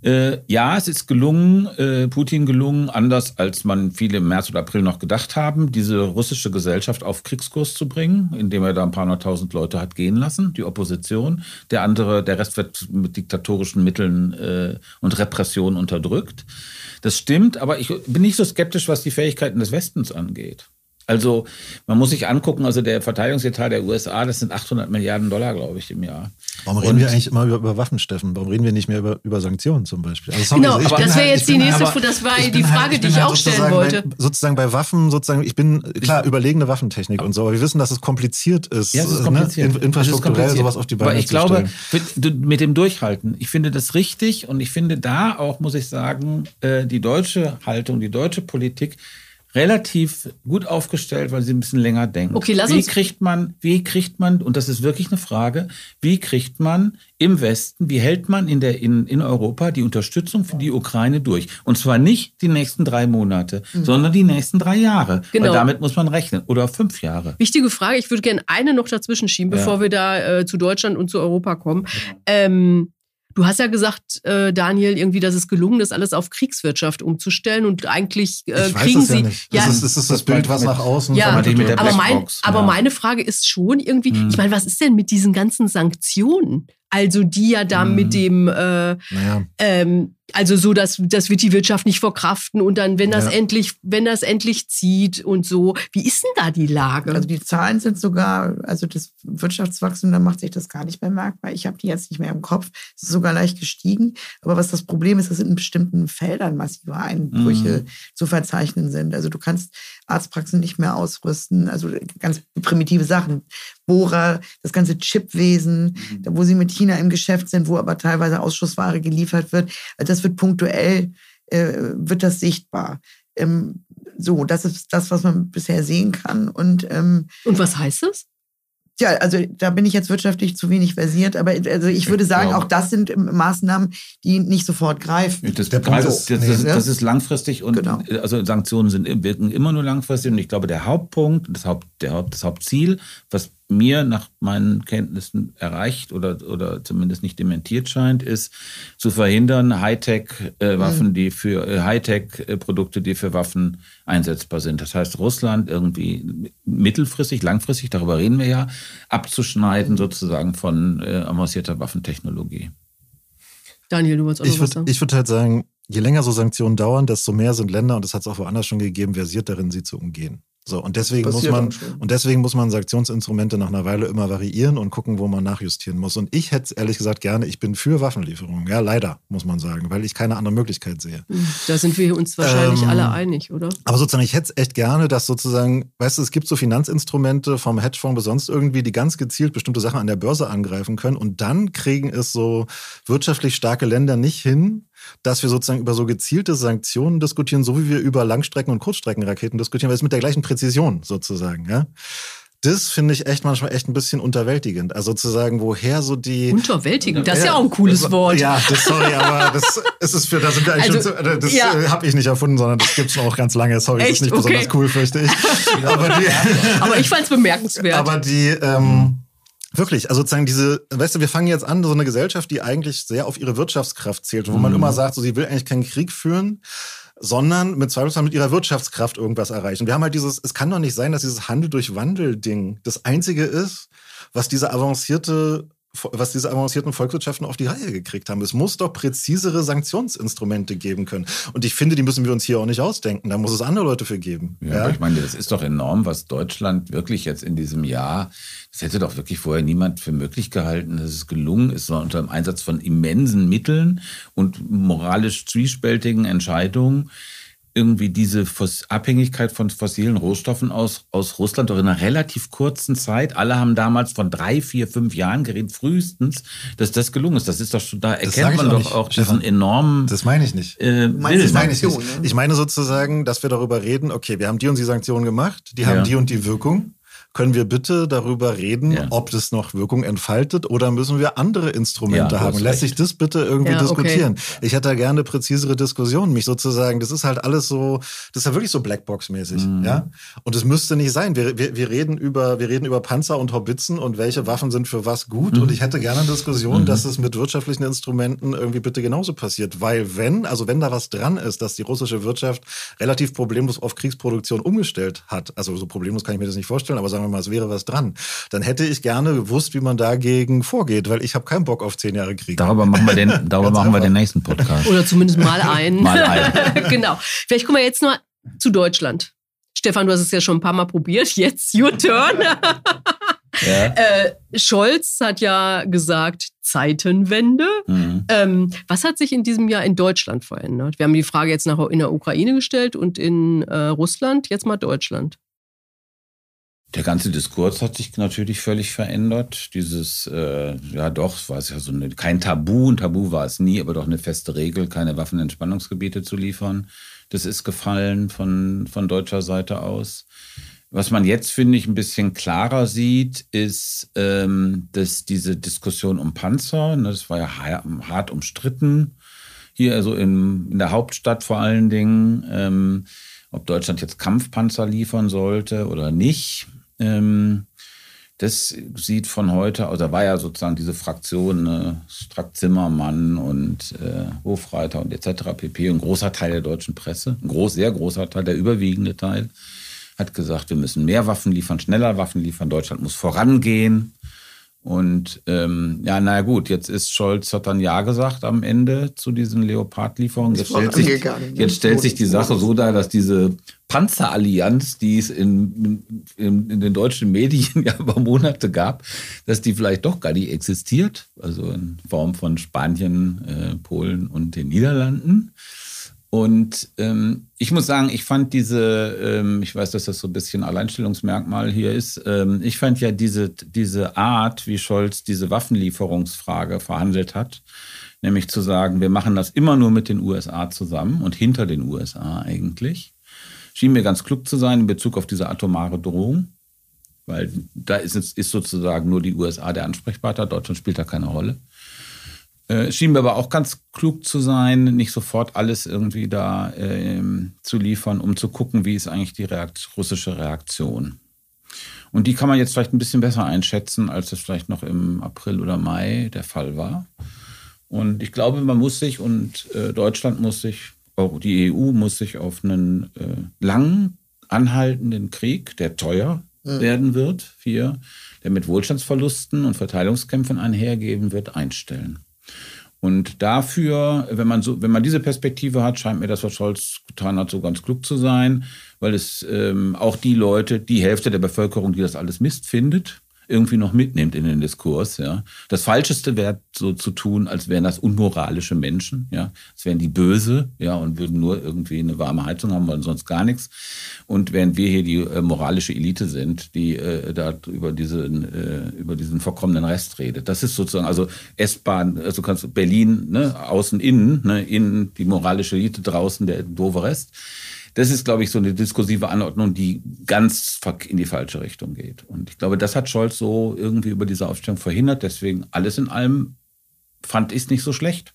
Äh, ja, es ist gelungen, äh, Putin gelungen, anders als man viele im März oder April noch gedacht haben, diese russische Gesellschaft auf Kriegskurs zu bringen, indem er da ein paar hunderttausend Leute hat gehen lassen, die Opposition. Der andere, der Rest wird mit diktatorischen Mitteln äh, und Repressionen unterdrückt. Das stimmt, aber ich bin nicht so skeptisch, was die Fähigkeiten des Westens angeht. Also man muss sich angucken, also der Verteidigungsetat der USA, das sind 800 Milliarden Dollar, glaube ich, im Jahr. Warum reden Und wir eigentlich immer über, über, Waffen, Steffen? Warum reden wir nicht mehr über, über Sanktionen zum Beispiel? Also, sorry, genau, also das wäre halt, jetzt die nächste, halt, das war die Frage, halt, die ich halt auch stellen wollte. Bei, sozusagen bei Waffen, sozusagen, ich bin, klar, überlegene Waffentechnik und so, aber wir wissen, dass es kompliziert ist, ja, es ist ne, kompliziert. Ne? infrastrukturell sowas auf die Beine aber ich zu glaube, mit dem Durchhalten, ich finde das richtig und ich finde da auch, muss ich sagen, äh, die deutsche Haltung, die deutsche Politik, relativ gut aufgestellt, weil sie ein bisschen länger denken. Okay, lass wie uns kriegt man, wie kriegt man, und das ist wirklich eine Frage, wie kriegt man im Westen, wie hält man in, der, in, in Europa die Unterstützung für die Ukraine durch? Und zwar nicht die nächsten drei Monate, mhm. sondern die nächsten drei Jahre. Genau. Weil damit muss man rechnen. Oder fünf Jahre. Wichtige Frage. Ich würde gerne eine noch dazwischen schieben, ja. bevor wir da äh, zu Deutschland und zu Europa kommen. Ähm, Du hast ja gesagt, äh, Daniel, irgendwie, dass es gelungen ist, alles auf Kriegswirtschaft umzustellen und eigentlich äh, ich kriegen sie. Ja, nicht. Ja, das, ist, das ist das Bild, was nach außen. Ja, aber, mein, ja. aber meine Frage ist schon irgendwie, hm. ich meine, was ist denn mit diesen ganzen Sanktionen? Also die ja da hm. mit dem, äh, naja. ähm, also so, dass das wird die Wirtschaft nicht verkraften und dann, wenn das ja. endlich, wenn das endlich zieht und so, wie ist denn da die Lage? Also die Zahlen sind sogar, also das Wirtschaftswachstum, da macht sich das gar nicht bemerkbar. Ich habe die jetzt nicht mehr im Kopf. Es ist sogar leicht gestiegen. Aber was das Problem ist, dass in bestimmten Feldern massive Einbrüche mhm. zu verzeichnen sind. Also du kannst Arztpraxen nicht mehr ausrüsten, also ganz primitive Sachen. Bohrer, das ganze Chipwesen, mhm. wo sie mit China im Geschäft sind, wo aber teilweise Ausschussware geliefert wird. Also das wird punktuell, äh, wird das sichtbar. Ähm, so, das ist das, was man bisher sehen kann. Und, ähm, Und was heißt das? Ja, also da bin ich jetzt wirtschaftlich zu wenig versiert, aber also ich würde sagen, ja. auch das sind Maßnahmen, die nicht sofort greifen. Das, das, das, das, das ist langfristig und genau. also Sanktionen sind, wirken immer nur langfristig und ich glaube, der Hauptpunkt, das, Haupt, der, das Hauptziel, was mir nach meinen Kenntnissen erreicht oder, oder zumindest nicht dementiert scheint, ist zu verhindern, Hightech-Waffen, mhm. die für äh, Hightech-Produkte, die für Waffen einsetzbar sind. Das heißt, Russland irgendwie mittelfristig, langfristig, darüber reden wir ja, abzuschneiden sozusagen von äh, avancierter Waffentechnologie. Daniel, du wolltest auch ich würd, was sagen? Ich würde halt sagen, je länger so Sanktionen dauern, desto mehr sind Länder, und das hat es auch woanders schon gegeben, versiert darin, sie zu umgehen. So, und deswegen muss man, und deswegen muss man Sanktionsinstrumente nach einer Weile immer variieren und gucken, wo man nachjustieren muss. Und ich hätte ehrlich gesagt gerne, ich bin für Waffenlieferungen. Ja, leider, muss man sagen, weil ich keine andere Möglichkeit sehe. Hm, da sind wir uns wahrscheinlich ähm, alle einig, oder? Aber sozusagen, ich hätte es echt gerne, dass sozusagen, weißt du, es gibt so Finanzinstrumente vom Hedgefonds bis sonst irgendwie, die ganz gezielt bestimmte Sachen an der Börse angreifen können. Und dann kriegen es so wirtschaftlich starke Länder nicht hin, dass wir sozusagen über so gezielte Sanktionen diskutieren, so wie wir über Langstrecken- und Kurzstreckenraketen diskutieren, weil es mit der gleichen Präzision sozusagen. Ja? das finde ich echt manchmal echt ein bisschen unterwältigend. Also zu sagen, woher so die. Unterwältigend, das ist ja, auch ein cooles Wort. Ja, das, sorry, aber das ist es für, da sind wir eigentlich also, schon, das ja. Äh, habe ich nicht erfunden, sondern das gibt es auch ganz lange. Sorry, echt? das ist nicht okay. besonders cool, fürchte ich. aber, die, aber ich fand es bemerkenswert. Aber die, ähm, Wirklich, also sozusagen diese, weißt du, wir fangen jetzt an, so eine Gesellschaft, die eigentlich sehr auf ihre Wirtschaftskraft zählt, wo mhm. man immer sagt, so sie will eigentlich keinen Krieg führen, sondern mit Zweifelsfall mit ihrer Wirtschaftskraft irgendwas erreichen. Wir haben halt dieses, es kann doch nicht sein, dass dieses Handel durch Wandel-Ding das einzige ist, was diese avancierte was diese avancierten Volkswirtschaften auf die Reihe gekriegt haben. Es muss doch präzisere Sanktionsinstrumente geben können. Und ich finde, die müssen wir uns hier auch nicht ausdenken. Da muss es andere Leute für geben. Ja, ja? ich meine, das ist doch enorm, was Deutschland wirklich jetzt in diesem Jahr, das hätte doch wirklich vorher niemand für möglich gehalten, dass es gelungen ist, sondern unter dem Einsatz von immensen Mitteln und moralisch zwiespältigen Entscheidungen irgendwie diese Abhängigkeit von fossilen Rohstoffen aus, aus Russland doch in einer relativ kurzen Zeit. Alle haben damals von drei, vier, fünf Jahren geredet, frühestens, dass das gelungen ist. Das ist doch schon, da erkennt man doch nicht, auch diesen enormen. Das meine ich nicht. Äh, das meine ich nicht. Ich meine sozusagen, dass wir darüber reden, okay, wir haben die und die Sanktionen gemacht, die haben ja. die und die Wirkung können wir bitte darüber reden, ja. ob das noch Wirkung entfaltet oder müssen wir andere Instrumente ja, haben? Lässt sich das bitte irgendwie ja, diskutieren? Okay. Ich hätte da gerne präzisere Diskussionen, mich sozusagen, das ist halt alles so, das ist ja wirklich so Blackbox-mäßig, mhm. ja? Und es müsste nicht sein. Wir, wir, wir, reden über, wir reden über Panzer und Haubitzen und welche Waffen sind für was gut. Mhm. Und ich hätte gerne eine Diskussion, mhm. dass es mit wirtschaftlichen Instrumenten irgendwie bitte genauso passiert. Weil wenn, also wenn da was dran ist, dass die russische Wirtschaft relativ problemlos auf Kriegsproduktion umgestellt hat, also so problemlos kann ich mir das nicht vorstellen, aber sagen sagen wir mal, es wäre was dran, dann hätte ich gerne gewusst, wie man dagegen vorgeht, weil ich habe keinen Bock auf zehn Jahre Krieg. Darüber machen wir den, darüber machen wir den nächsten Podcast. Oder zumindest mal einen. mal einen. genau. Vielleicht kommen wir jetzt nur zu Deutschland. Stefan, du hast es ja schon ein paar Mal probiert. Jetzt your turn. Ja. Äh, Scholz hat ja gesagt, Zeitenwende. Mhm. Ähm, was hat sich in diesem Jahr in Deutschland verändert? Wir haben die Frage jetzt nachher in der Ukraine gestellt und in äh, Russland, jetzt mal Deutschland. Der ganze Diskurs hat sich natürlich völlig verändert. Dieses, äh, ja doch, war es ja so eine, kein Tabu, ein Tabu war es nie, aber doch eine feste Regel, keine Waffenentspannungsgebiete zu liefern. Das ist gefallen von, von deutscher Seite aus. Was man jetzt, finde ich, ein bisschen klarer sieht, ist, ähm, dass diese Diskussion um Panzer, ne, das war ja hart umstritten, hier also in, in der Hauptstadt vor allen Dingen, ähm, ob Deutschland jetzt Kampfpanzer liefern sollte oder nicht. Ähm, das sieht von heute, also da war ja sozusagen diese Fraktion, ne, Strack Zimmermann und äh, Hofreiter und etc. pp. Ein großer Teil der deutschen Presse, ein groß, sehr großer Teil, der überwiegende Teil, hat gesagt, wir müssen mehr Waffen liefern, schneller Waffen liefern, Deutschland muss vorangehen. Und ähm, ja, naja gut, jetzt ist Scholz hat dann Ja gesagt am Ende zu diesen Leopardlieferungen. Jetzt stellt, sich, jetzt stellt sich die Sache so dar, dass diese Panzerallianz, die es in, in, in, den deutschen Medien ja über Monate gab, dass die vielleicht doch gar nicht existiert. Also in Form von Spanien, äh, Polen und den Niederlanden. Und ähm, ich muss sagen, ich fand diese, ähm, ich weiß, dass das so ein bisschen Alleinstellungsmerkmal hier ist, ähm, ich fand ja diese, diese Art, wie Scholz diese Waffenlieferungsfrage verhandelt hat, nämlich zu sagen, wir machen das immer nur mit den USA zusammen und hinter den USA eigentlich, schien mir ganz klug zu sein in Bezug auf diese atomare Drohung, weil da ist, ist sozusagen nur die USA der Ansprechpartner, Deutschland spielt da keine Rolle. Äh, schien mir aber auch ganz klug zu sein, nicht sofort alles irgendwie da äh, zu liefern, um zu gucken, wie ist eigentlich die Reakt russische Reaktion. Und die kann man jetzt vielleicht ein bisschen besser einschätzen, als es vielleicht noch im April oder Mai der Fall war. Und ich glaube, man muss sich und äh, Deutschland muss sich, auch die EU muss sich auf einen äh, lang anhaltenden Krieg, der teuer mhm. werden wird, für, der mit Wohlstandsverlusten und Verteilungskämpfen einhergehen wird, einstellen. Und dafür, wenn man so, wenn man diese Perspektive hat, scheint mir das, was Scholz getan hat, so ganz klug zu sein, weil es ähm, auch die Leute, die Hälfte der Bevölkerung, die das alles Mist findet, irgendwie noch mitnimmt in den Diskurs. Ja. Das Falscheste wäre so zu tun, als wären das unmoralische Menschen, ja, als wären die böse, ja, und würden nur irgendwie eine warme Heizung haben, weil sonst gar nichts. Und während wir hier die äh, moralische Elite sind, die äh, da über diesen äh, über diesen verkommenen Rest redet. Das ist sozusagen also S-Bahn, also kannst Berlin, ne, außen innen, ne, innen die moralische Elite, draußen der doofe Rest. Das ist, glaube ich, so eine diskursive Anordnung, die ganz in die falsche Richtung geht. Und ich glaube, das hat Scholz so irgendwie über diese Aufstellung verhindert. Deswegen alles in allem fand ich es nicht so schlecht.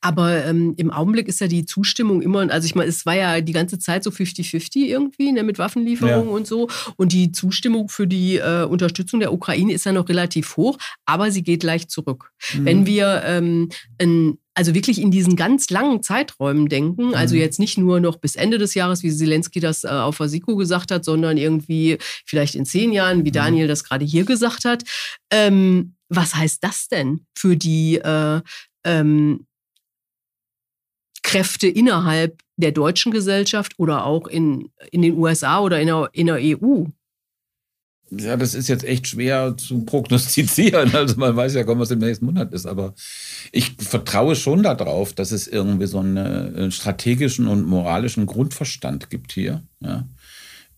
Aber ähm, im Augenblick ist ja die Zustimmung immer, also ich meine, es war ja die ganze Zeit so 50-50 irgendwie ne, mit Waffenlieferungen ja. und so. Und die Zustimmung für die äh, Unterstützung der Ukraine ist ja noch relativ hoch, aber sie geht leicht zurück. Mhm. Wenn wir ähm, ein also wirklich in diesen ganz langen Zeiträumen denken, also mhm. jetzt nicht nur noch bis Ende des Jahres, wie Zelensky das äh, auf Vasiko gesagt hat, sondern irgendwie vielleicht in zehn Jahren, wie mhm. Daniel das gerade hier gesagt hat. Ähm, was heißt das denn für die äh, ähm, Kräfte innerhalb der deutschen Gesellschaft oder auch in, in den USA oder in der, in der EU? Ja, das ist jetzt echt schwer zu prognostizieren. Also man weiß ja kaum, was im nächsten Monat ist. Aber ich vertraue schon darauf, dass es irgendwie so einen strategischen und moralischen Grundverstand gibt hier, ja,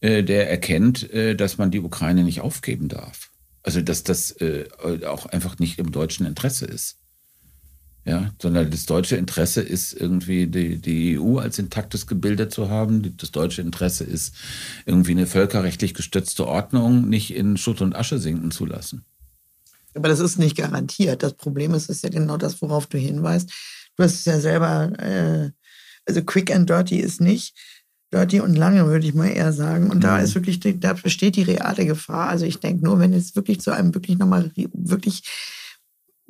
äh, der erkennt, äh, dass man die Ukraine nicht aufgeben darf. Also dass das äh, auch einfach nicht im deutschen Interesse ist ja, sondern das deutsche Interesse ist irgendwie die, die EU als intaktes Gebilde zu haben. Das deutsche Interesse ist irgendwie eine völkerrechtlich gestützte Ordnung nicht in Schutt und Asche sinken zu lassen. Aber das ist nicht garantiert. Das Problem ist, ist ja genau das, worauf du hinweist. Du hast es ja selber, äh, also quick and dirty ist nicht. Dirty und lange, würde ich mal eher sagen. Und mhm. da ist wirklich, da besteht die reale Gefahr. Also ich denke nur, wenn es wirklich zu einem wirklich nochmal wirklich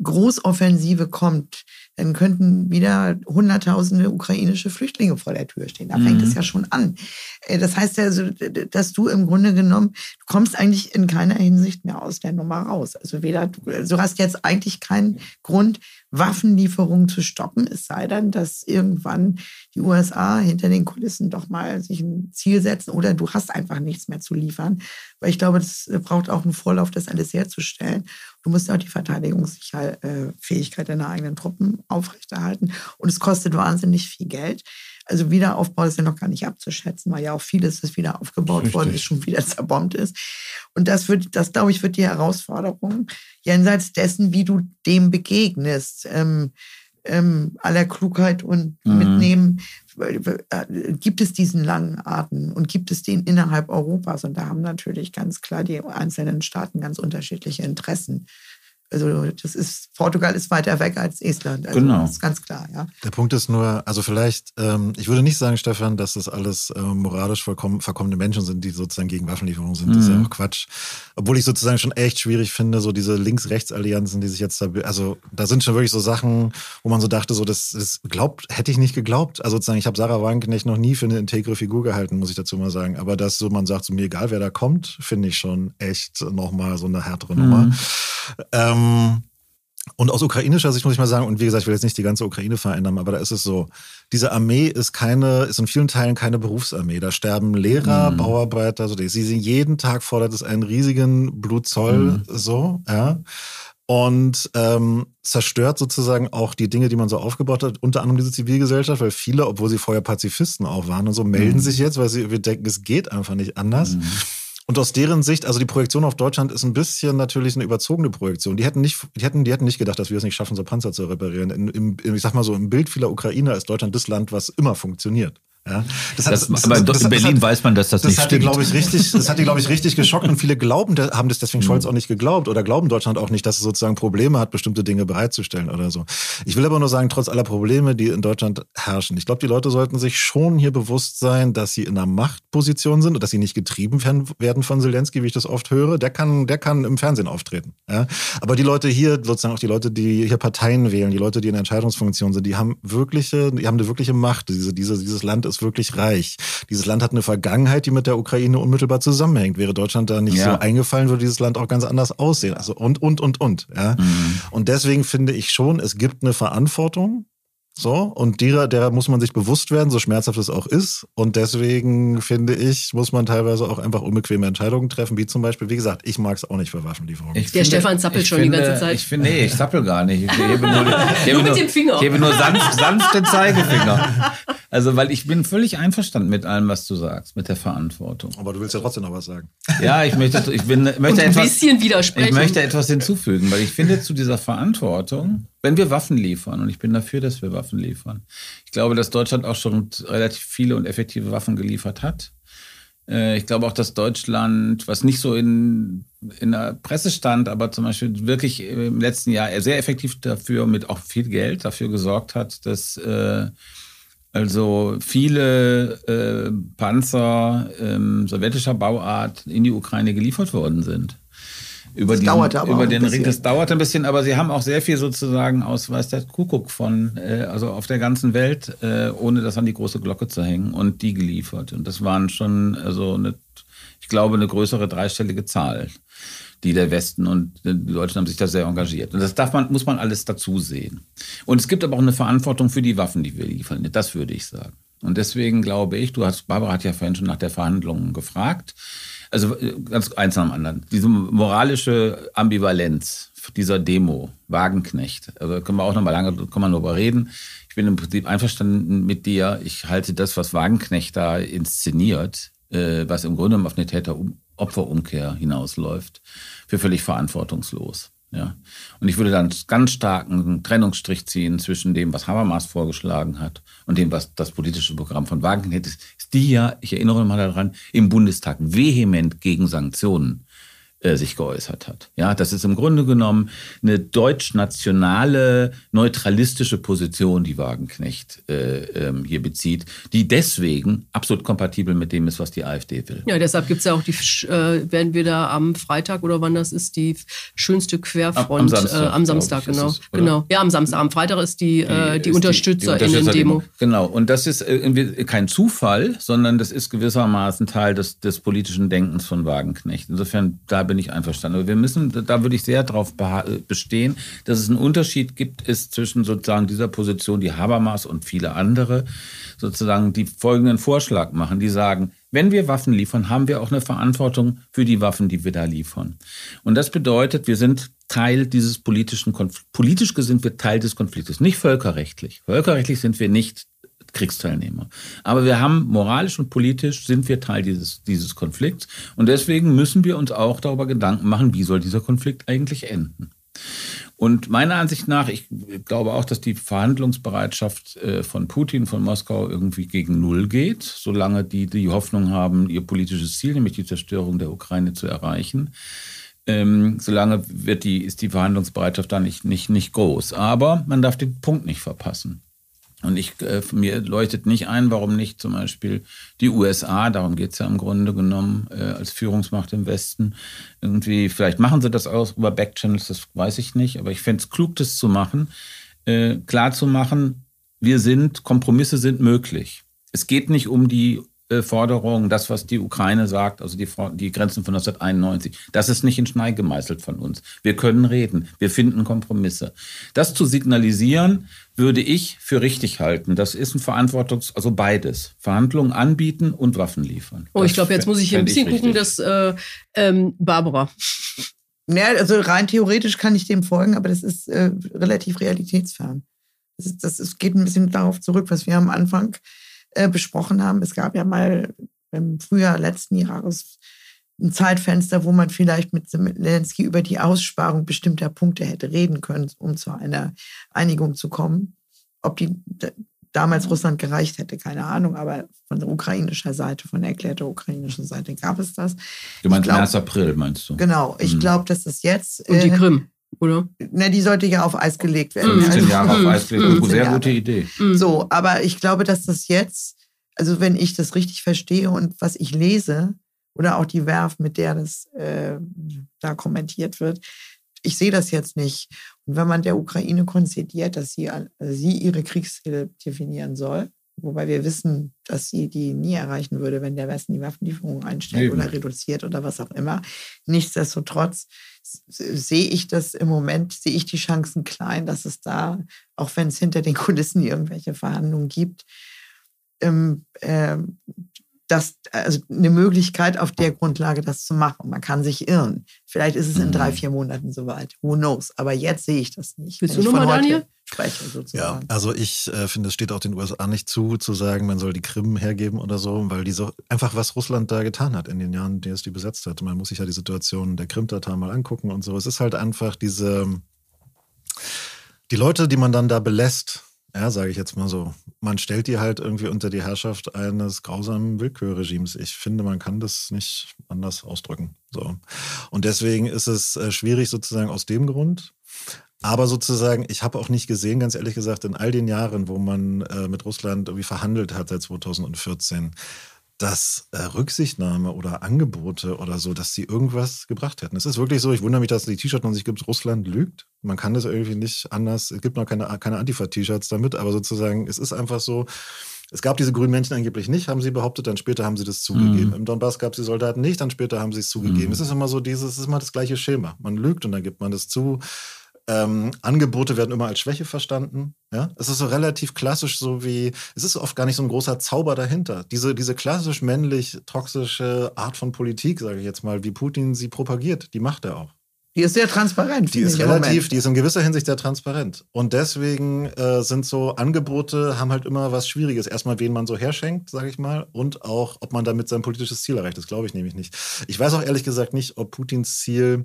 Großoffensive kommt, dann könnten wieder Hunderttausende ukrainische Flüchtlinge vor der Tür stehen. Da fängt mhm. es ja schon an. Äh, das heißt ja, also, dass du im Grunde genommen, du kommst eigentlich in keiner Hinsicht mehr aus der Nummer raus. Also weder, du, du hast jetzt eigentlich keinen Grund, Waffenlieferungen zu stoppen, es sei denn, dass irgendwann die USA hinter den Kulissen doch mal sich ein Ziel setzen oder du hast einfach nichts mehr zu liefern. Weil ich glaube, das braucht auch einen Vorlauf, das alles herzustellen. Du musst auch die Verteidigungsfähigkeit deiner eigenen Truppen aufrechterhalten. Und es kostet wahnsinnig viel Geld. Also Wiederaufbau ist ja noch gar nicht abzuschätzen, weil ja auch vieles, das wieder aufgebaut Richtig. worden ist, schon wieder zerbombt ist. Und das wird, das glaube ich, wird die Herausforderung jenseits dessen, wie du dem begegnest. Ähm, ähm, aller Klugheit und mhm. mitnehmen, äh, gibt es diesen langen Atem und gibt es den innerhalb Europas. Und da haben natürlich ganz klar die einzelnen Staaten ganz unterschiedliche Interessen. Also das ist, Portugal ist weiter weg als Estland. Also genau. Das ist ganz klar, ja. Der Punkt ist nur, also vielleicht, ähm, ich würde nicht sagen, Stefan, dass das alles äh, moralisch vollkommen, verkommene Menschen sind, die sozusagen gegen Waffenlieferungen sind. Mhm. Das ist ja mhm. auch Quatsch. Obwohl ich sozusagen schon echt schwierig finde, so diese Links-Rechts-Allianzen, die sich jetzt da, also da sind schon wirklich so Sachen, wo man so dachte, so das, das glaubt, hätte ich nicht geglaubt. Also sozusagen, ich habe Sarah Wagenknecht noch nie für eine integre Figur gehalten, muss ich dazu mal sagen. Aber dass so man sagt, so mir egal, wer da kommt, finde ich schon echt nochmal so eine härtere mhm. Nummer. Ähm, ähm, und aus ukrainischer Sicht muss ich mal sagen, und wie gesagt, ich will jetzt nicht die ganze Ukraine verändern, aber da ist es so, diese Armee ist keine, ist in vielen Teilen keine Berufsarmee. Da sterben Lehrer, mhm. Bauarbeiter, so, sie sind jeden Tag fordert es einen riesigen Blutzoll, mhm. so, ja. Und ähm, zerstört sozusagen auch die Dinge, die man so aufgebaut hat, unter anderem diese Zivilgesellschaft, weil viele, obwohl sie vorher Pazifisten auch waren und so, melden mhm. sich jetzt, weil sie wir denken, es geht einfach nicht anders. Und aus deren Sicht, also die Projektion auf Deutschland ist ein bisschen natürlich eine überzogene Projektion. Die hätten nicht, die hätten, die hätten nicht gedacht, dass wir es nicht schaffen, so Panzer zu reparieren. In, im, ich sag mal so, im Bild vieler Ukrainer ist Deutschland das Land, was immer funktioniert. Ja, das hat, das, das, aber in Berlin hat, weiß man, dass das, das nicht hat stimmt. Die, ich, richtig, das hat die, glaube ich, richtig geschockt und viele glauben, haben das deswegen Scholz mhm. auch nicht geglaubt oder glauben Deutschland auch nicht, dass es sozusagen Probleme hat, bestimmte Dinge bereitzustellen oder so. Ich will aber nur sagen, trotz aller Probleme, die in Deutschland herrschen, ich glaube, die Leute sollten sich schon hier bewusst sein, dass sie in einer Machtposition sind und dass sie nicht getrieben werden von Zelensky, wie ich das oft höre. Der kann, der kann im Fernsehen auftreten. Ja? Aber die Leute hier, sozusagen auch die Leute, die hier Parteien wählen, die Leute, die in Entscheidungsfunktionen sind, die haben wirkliche, die haben eine wirkliche Macht. Diese, diese, dieses Land ist wirklich reich. Dieses Land hat eine Vergangenheit, die mit der Ukraine unmittelbar zusammenhängt. Wäre Deutschland da nicht ja. so eingefallen, würde dieses Land auch ganz anders aussehen. Also und, und, und, und. Ja? Mhm. Und deswegen finde ich schon, es gibt eine Verantwortung so, und derer, derer muss man sich bewusst werden, so schmerzhaft es auch ist. Und deswegen finde ich, muss man teilweise auch einfach unbequeme Entscheidungen treffen, wie zum Beispiel, wie gesagt, ich mag es auch nicht für Waffenlieferungen. Ich Der finde, Stefan zappelt schon finde, die ganze Zeit. Ich finde, nee, ich zappel gar nicht. Ich hebe nur, ich hebe nur, mit dem Finger. Ich hebe nur sanft, sanft den Zeigefinger. Also, weil ich bin völlig einverstanden mit allem, was du sagst, mit der Verantwortung. Aber du willst ja trotzdem noch was sagen. Ja, ich möchte, ich bin, möchte Und ein etwas, bisschen widersprechen. ich möchte etwas hinzufügen, weil ich finde zu dieser Verantwortung, wenn wir Waffen liefern, und ich bin dafür, dass wir Waffen liefern, ich glaube, dass Deutschland auch schon relativ viele und effektive Waffen geliefert hat. Äh, Ich glaube auch, dass Deutschland, was nicht so in, in der Presse stand, aber zum Beispiel wirklich im letzten Jahr sehr effektiv dafür, mit auch viel Geld dafür gesorgt hat, dass äh, also viele äh, Panzer ähm, sowjetischer Bauart in die Ukraine geliefert worden sind. Über, Das diesen- dauerte aber auch über den Ring, das dauert ein bisschen, aber sie haben auch sehr viel sozusagen aus, weiß der Kuckuck von, äh, also auf der ganzen Welt, äh, ohne das an die große Glocke zu hängen und die geliefert. Und das waren schon, also eine, ich glaube, eine größere dreistellige Zahl, die der Westen und die Deutschen haben sich da sehr engagiert. Und das darf man, muss man alles dazu sehen. Und es gibt aber auch eine Verantwortung für die Waffen, die wir liefern. Das würde ich sagen. Und deswegen glaube ich, du hast, Barbara hat ja vorhin schon nach der Verhandlung gefragt. Also äh, ganz eins nach dem anderen. Diese moralische Ambivalenz dieser Demo, Wagenknecht, also können wir auch noch mal lange kann man darüber reden. Ich bin im Prinzip einverstanden mit dir. Ich halte das, was Wagenknecht da inszeniert, äh, was im Grunde auf eine Täter-Opfer-Umkehr hinausläuft, für völlig verantwortungslos. Ja. Und ich würde dann ganz starken Trennungsstrich ziehen zwischen dem, was Habermas vorgeschlagen hat und dem, was das politische Programm von Wagenknecht ist, ist die ja, ich erinnere mal daran, im Bundestag vehement gegen Sanktionen äh, sich geäußert hat. Ja, das ist im Grunde genommen eine deutsch-nationale, neutralistische Position, die Wagenknecht äh, ähm, hier bezieht, die deswegen absolut kompatibel mit dem ist, was die AfD will. Ja, deshalb gibt es ja auch die, äh, werden wir da am Freitag oder wann das ist, die schönste Querfront Am- am Samstag, äh, am Samstag, glaub ich, genau. es, genau. Ja, am Samstag. Am Freitag ist die, äh, die ist UnterstützerInnen-Demo. Genau, und das ist kein Zufall, sondern das ist gewissermaßen Teil des, des politischen Denkens von Wagenknecht. Insofern, da bin ich einverstanden. Aber wir müssen, da würde ich sehr darauf bestehen, dass es einen Unterschied gibt, ist zwischen sozusagen dieser Position, die Habermas und viele andere sozusagen die folgenden Vorschlag machen, die sagen, wenn wir Waffen liefern, haben wir auch eine Verantwortung für die Waffen, die wir da liefern. Und das bedeutet, wir sind Teil dieses politischen Konflikts. Politisch sind wir Teil des Konfliktes, nicht völkerrechtlich. Völkerrechtlich sind wir nicht Kriegsteilnehmer. Aber wir haben moralisch und politisch sind wir Teil dieses, dieses Konflikts. Und deswegen müssen wir uns auch darüber Gedanken machen, wie soll dieser Konflikt eigentlich enden. Und meiner Ansicht nach, ich glaube auch, dass die Verhandlungsbereitschaft äh, von Putin, von Moskau irgendwie gegen Null geht, solange die die Hoffnung haben, ihr politisches Ziel, nämlich die Zerstörung der Ukraine zu erreichen. Ähm, solange wird die, ist die Verhandlungsbereitschaft da nicht, nicht, nicht groß. Aber man darf den Punkt nicht verpassen. Und ich, äh, mir leuchtet nicht ein, warum nicht zum Beispiel die USA, darum geht's ja im Grunde genommen, äh, als Führungsmacht im Westen, irgendwie, vielleicht machen sie das auch über Backchannels, das weiß ich nicht, aber ich fände es klug, das zu machen, äh, klar zu machen, wir sind, Kompromisse sind möglich. Es geht nicht um die äh, Forderung, das, was die Ukraine sagt, also die, die Grenzen von 1991, das ist nicht in Schnei gemeißelt von uns. Wir können reden, wir finden Kompromisse. Das zu signalisieren, würde ich für richtig halten. Das ist ein Verantwortungs-, also beides. Verhandlungen anbieten und Waffen liefern. Oh, ich glaube, jetzt muss ich hier ein bisschen gucken, dass äh, ähm, Barbara. Ja, also rein theoretisch kann ich dem folgen, aber das ist äh, relativ realitätsfern. Das, ist, das ist, geht ein bisschen darauf zurück, was wir am Anfang äh, besprochen haben. Es gab ja mal im Frühjahr letzten Jahres ein Zeitfenster, wo man vielleicht mit Zelensky über die Aussparung bestimmter Punkte hätte reden können, um zu einer Einigung zu kommen. Ob die damals Russland gereicht hätte, keine Ahnung, aber von der ukrainischer Seite, von der erklärter ukrainischen Seite gab es das. Du meinst glaub- März, April, meinst du? Genau, ich Mhm. glaube, dass das jetzt. Und die äh, Krim, oder? na, die sollte ja auf Eis gelegt werden. 15 Also- Jahre auf Eis gelegt. 15 Sehr gute Idee. Mhm. So, aber ich glaube, dass das jetzt, also wenn ich das richtig verstehe und was ich lese, oder auch die Werf, mit der das äh, da kommentiert wird, ich sehe das jetzt nicht. Und wenn man der Ukraine konzediert, dass sie, also sie ihre Kriegsziele definieren soll, wobei wir wissen, dass sie die nie erreichen würde, wenn der Westen die Waffenlieferungen einstellt Eben. oder reduziert oder was auch immer. Nichtsdestotrotz sehe ich das im Moment, sehe ich die Chancen klein, dass es da, auch wenn es hinter den Kulissen irgendwelche Verhandlungen gibt, ähm, ähm, das, also eine Möglichkeit auf der Grundlage, das zu machen. Man kann sich irren. Vielleicht ist es in Mhm. drei, vier Monaten soweit. Who knows? Aber jetzt sehe ich das nicht. Willst du ich noch von mal, heute Daniel? spreche sozusagen. Ja, also ich äh, finde, es steht auch den USA nicht zu, zu sagen, man soll die Krim hergeben oder so, weil die so einfach, was Russland da getan hat in den Jahren, die es die besetzt hat. Man muss sich ja die Situation der Krim-Tatar mal angucken und so. Es ist halt einfach diese, die Leute, die man dann da belässt, ja, sage ich jetzt mal so, man stellt die halt irgendwie unter die Herrschaft eines grausamen Willkürregimes. Ich finde, man kann das nicht anders ausdrücken. So. Und deswegen ist es äh, schwierig sozusagen aus dem Grund. Aber sozusagen, ich habe auch nicht gesehen, ganz ehrlich gesagt, in all den Jahren, wo man äh, mit Russland irgendwie verhandelt hat seit 2014, dass äh, Rücksichtnahme oder Angebote oder so, dass sie irgendwas gebracht hätten. Es ist wirklich so, ich wundere mich, dass die T-Shirt noch sich gibt, Russland lügt. Man kann das irgendwie nicht anders, es gibt noch keine, keine Antifa-T-Shirts damit, aber sozusagen, es ist einfach so, es gab diese grünen Männchen angeblich nicht, haben sie behauptet, dann später haben sie das zugegeben. Mhm. Im Donbass gab es die Soldaten nicht, dann später haben sie es zugegeben. Mhm. Es ist immer so dieses, es ist immer das gleiche Schema. Man lügt und dann gibt man das zu. Ähm, Angebote werden immer als Schwäche verstanden. Ja? Es ist so relativ klassisch, so wie, es ist oft gar nicht so ein großer Zauber dahinter. Diese, diese klassisch männlich toxische Art von Politik, sage ich jetzt mal, wie Putin sie propagiert, die macht er auch. Die ist sehr transparent. Die ist relativ, die ist in gewisser Hinsicht sehr transparent. Und deswegen äh, sind so Angebote, haben halt immer was Schwieriges. Erstmal, wen man so herschenkt, sage ich mal, und auch, ob man damit sein politisches Ziel erreicht. Das glaube ich nämlich nicht. Ich weiß auch ehrlich gesagt nicht, ob Putins Ziel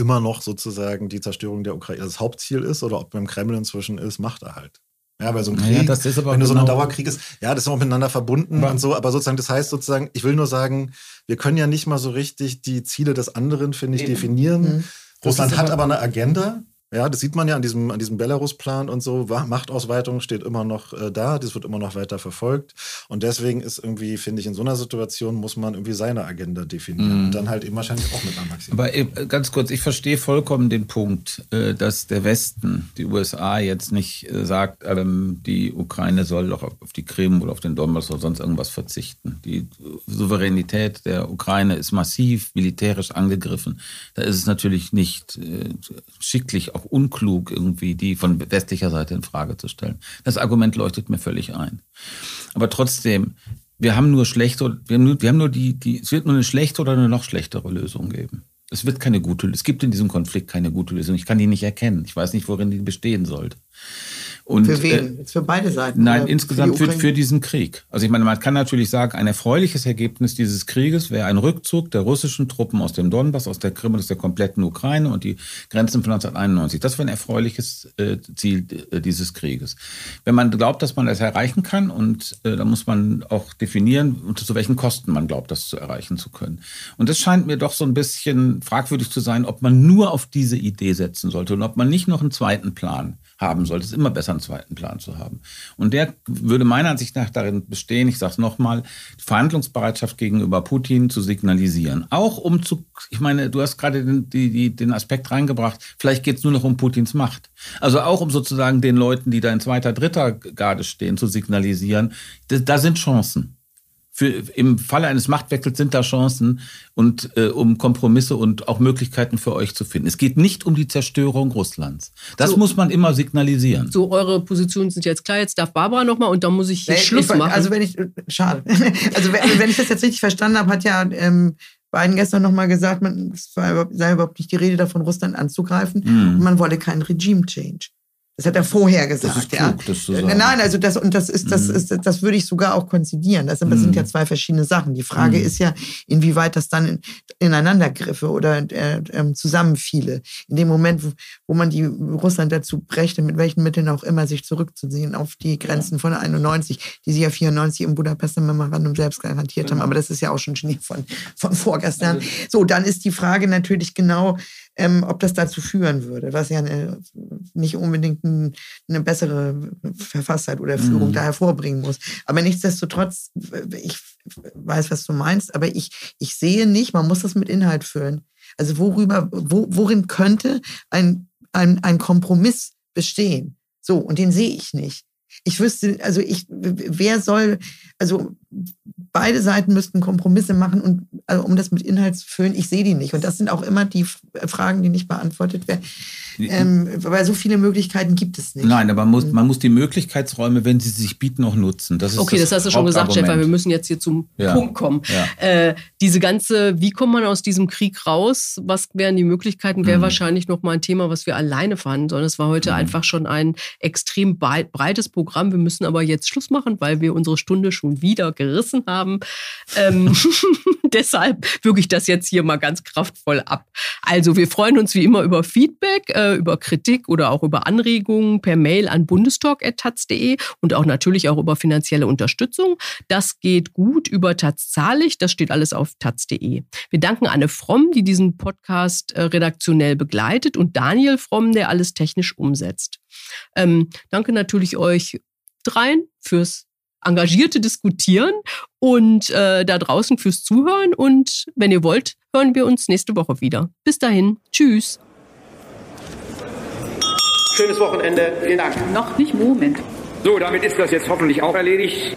immer noch sozusagen die Zerstörung der Ukraine das Hauptziel ist oder ob beim Kreml inzwischen ist, macht er halt. Ja, weil so ein Krieg, ja, das ist aber wenn du so ein genau Dauerkrieg ist, ja, das ist auch miteinander verbunden und so, aber sozusagen, das heißt sozusagen, ich will nur sagen, wir können ja nicht mal so richtig die Ziele des anderen, finde ich, definieren. Mhm. Russland hat aber eine Agenda, ja, das sieht man ja an diesem, an diesem Belarus-Plan und so. Machtausweitung steht immer noch äh, da, das wird immer noch weiter verfolgt. Und deswegen ist irgendwie, finde ich, in so einer Situation muss man irgendwie seine Agenda definieren. Mm. Und dann halt eben wahrscheinlich auch mit einer Maximum. Aber äh, ganz kurz, ich verstehe vollkommen den Punkt, äh, dass der Westen, die USA, jetzt nicht äh, sagt, ähm, die Ukraine soll doch auf die Krim oder auf den Donbass oder sonst irgendwas verzichten. Die Souveränität der Ukraine ist massiv militärisch angegriffen. Da ist es natürlich nicht äh, schicklich, auch unklug, irgendwie die von westlicher Seite in Frage zu stellen. Das Argument leuchtet mir völlig ein. Aber trotzdem, wir haben nur schlechte, wir haben nur, wir haben nur die, die, es wird nur eine schlechte oder eine noch schlechtere Lösung geben. Es wird keine gute, es gibt in diesem Konflikt keine gute Lösung. Ich kann die nicht erkennen. Ich weiß nicht, worin die bestehen sollte. Und, für wen? Äh, für beide Seiten? Nein, insgesamt für, die für, für, diesen Krieg. Also ich meine, man kann natürlich sagen, ein erfreuliches Ergebnis dieses Krieges wäre ein Rückzug der russischen Truppen aus dem Donbass, aus der Krim und aus der kompletten Ukraine und die Grenzen von 1991. Das wäre ein erfreuliches äh, Ziel äh, dieses Krieges. Wenn man glaubt, dass man das erreichen kann, und äh, da muss man auch definieren, zu welchen Kosten man glaubt, das zu erreichen zu können. Und das scheint mir doch so ein bisschen fragwürdig zu sein, ob man nur auf diese Idee setzen sollte und ob man nicht noch einen zweiten Plan haben sollte. Es ist immer besser, einen zweiten Plan zu haben. Und der würde meiner Ansicht nach darin bestehen, ich sage es nochmal, Verhandlungsbereitschaft gegenüber Putin zu signalisieren. Auch um zu, ich meine, du hast gerade den, die, die, den Aspekt reingebracht, vielleicht geht es nur noch um Putins Macht. Also auch um sozusagen den Leuten, die da in zweiter, dritter Garde stehen, zu signalisieren, da, da sind Chancen für, im Falle eines Machtwechsels sind da Chancen und äh, um Kompromisse und auch Möglichkeiten für euch zu finden. Es geht nicht um die Zerstörung Russlands. Das so, muss man immer signalisieren. So, eure Positionen sind jetzt klar. Jetzt darf Barbara nochmal und dann muss ich nee, Schluss ich, machen. Also wenn ich, schade. Also wenn, wenn ich das jetzt richtig verstanden habe, hat ja ähm, Biden gestern nochmal gesagt, man sei überhaupt nicht die Rede davon, Russland anzugreifen mhm. und man wolle keinen Regime-Change. Das hat er vorher gesagt. Das ist klug, ja. das zu sagen. Nein, also das und das ist das mhm. ist das würde ich sogar auch konzidieren. Das, das mhm. sind ja zwei verschiedene Sachen. Die Frage mhm. ist ja, inwieweit das dann in, ineinandergriffe oder äh, äh, zusammenfiele. In dem Moment, wo, wo man die Russland dazu brächte, mit welchen Mitteln auch immer sich zurückzuziehen auf die Grenzen von 91, die sie ja 94 im Budapester Memorandum selbst garantiert genau. haben. Aber das ist ja auch schon Schnee von von vorgestern. Also, so, dann ist die Frage natürlich genau, ähm, ob das dazu führen würde, was ja eine, nicht unbedingt ein, eine bessere Verfasstheit oder Führung mhm. da hervorbringen muss. Aber nichtsdestotrotz, ich weiß, was du meinst, aber ich, ich sehe nicht, man muss das mit Inhalt füllen. Also worüber, wo, worin könnte ein, ein, ein Kompromiss bestehen? So, und den sehe ich nicht. Ich wüsste, also ich, wer soll, also beide Seiten müssten Kompromisse machen, und, also um das mit Inhalt zu füllen. Ich sehe die nicht. Und das sind auch immer die Fragen, die nicht beantwortet werden. Ähm, weil so viele Möglichkeiten gibt es nicht. Nein, aber man muss, man muss die Möglichkeitsräume, wenn sie sich bieten, auch nutzen. Das ist okay, das, das hast du schon gesagt, Stefan. Wir müssen jetzt hier zum Ja. Punkt kommen. Ja. Äh, diese ganze, wie kommt man aus diesem Krieg raus? Was wären die Möglichkeiten? Wäre Mhm. wahrscheinlich noch mal ein Thema, was wir alleine fanden, sondern es war heute Mhm. einfach schon ein extrem breit- breites Programm. Wir müssen aber jetzt Schluss machen, weil wir unsere Stunde schon wieder gerissen haben. Ähm, deshalb würge ich das jetzt hier mal ganz kraftvoll ab. Also wir freuen uns wie immer über Feedback, äh, über Kritik oder auch über Anregungen per Mail an bundestalk.taz.de und auch natürlich auch über finanzielle Unterstützung. Das geht gut über Taz zahlig, das steht alles auf taz.de. Wir danken Anne Fromm, die diesen Podcast äh, redaktionell begleitet und Daniel Fromm, der alles technisch umsetzt. Ähm, danke natürlich euch dreien fürs engagierte Diskutieren und äh, da draußen fürs Zuhören. Und wenn ihr wollt, hören wir uns nächste Woche wieder. Bis dahin. Tschüss. Schönes Wochenende. Vielen Dank. Noch nicht Moment. So, damit ist das jetzt hoffentlich auch erledigt.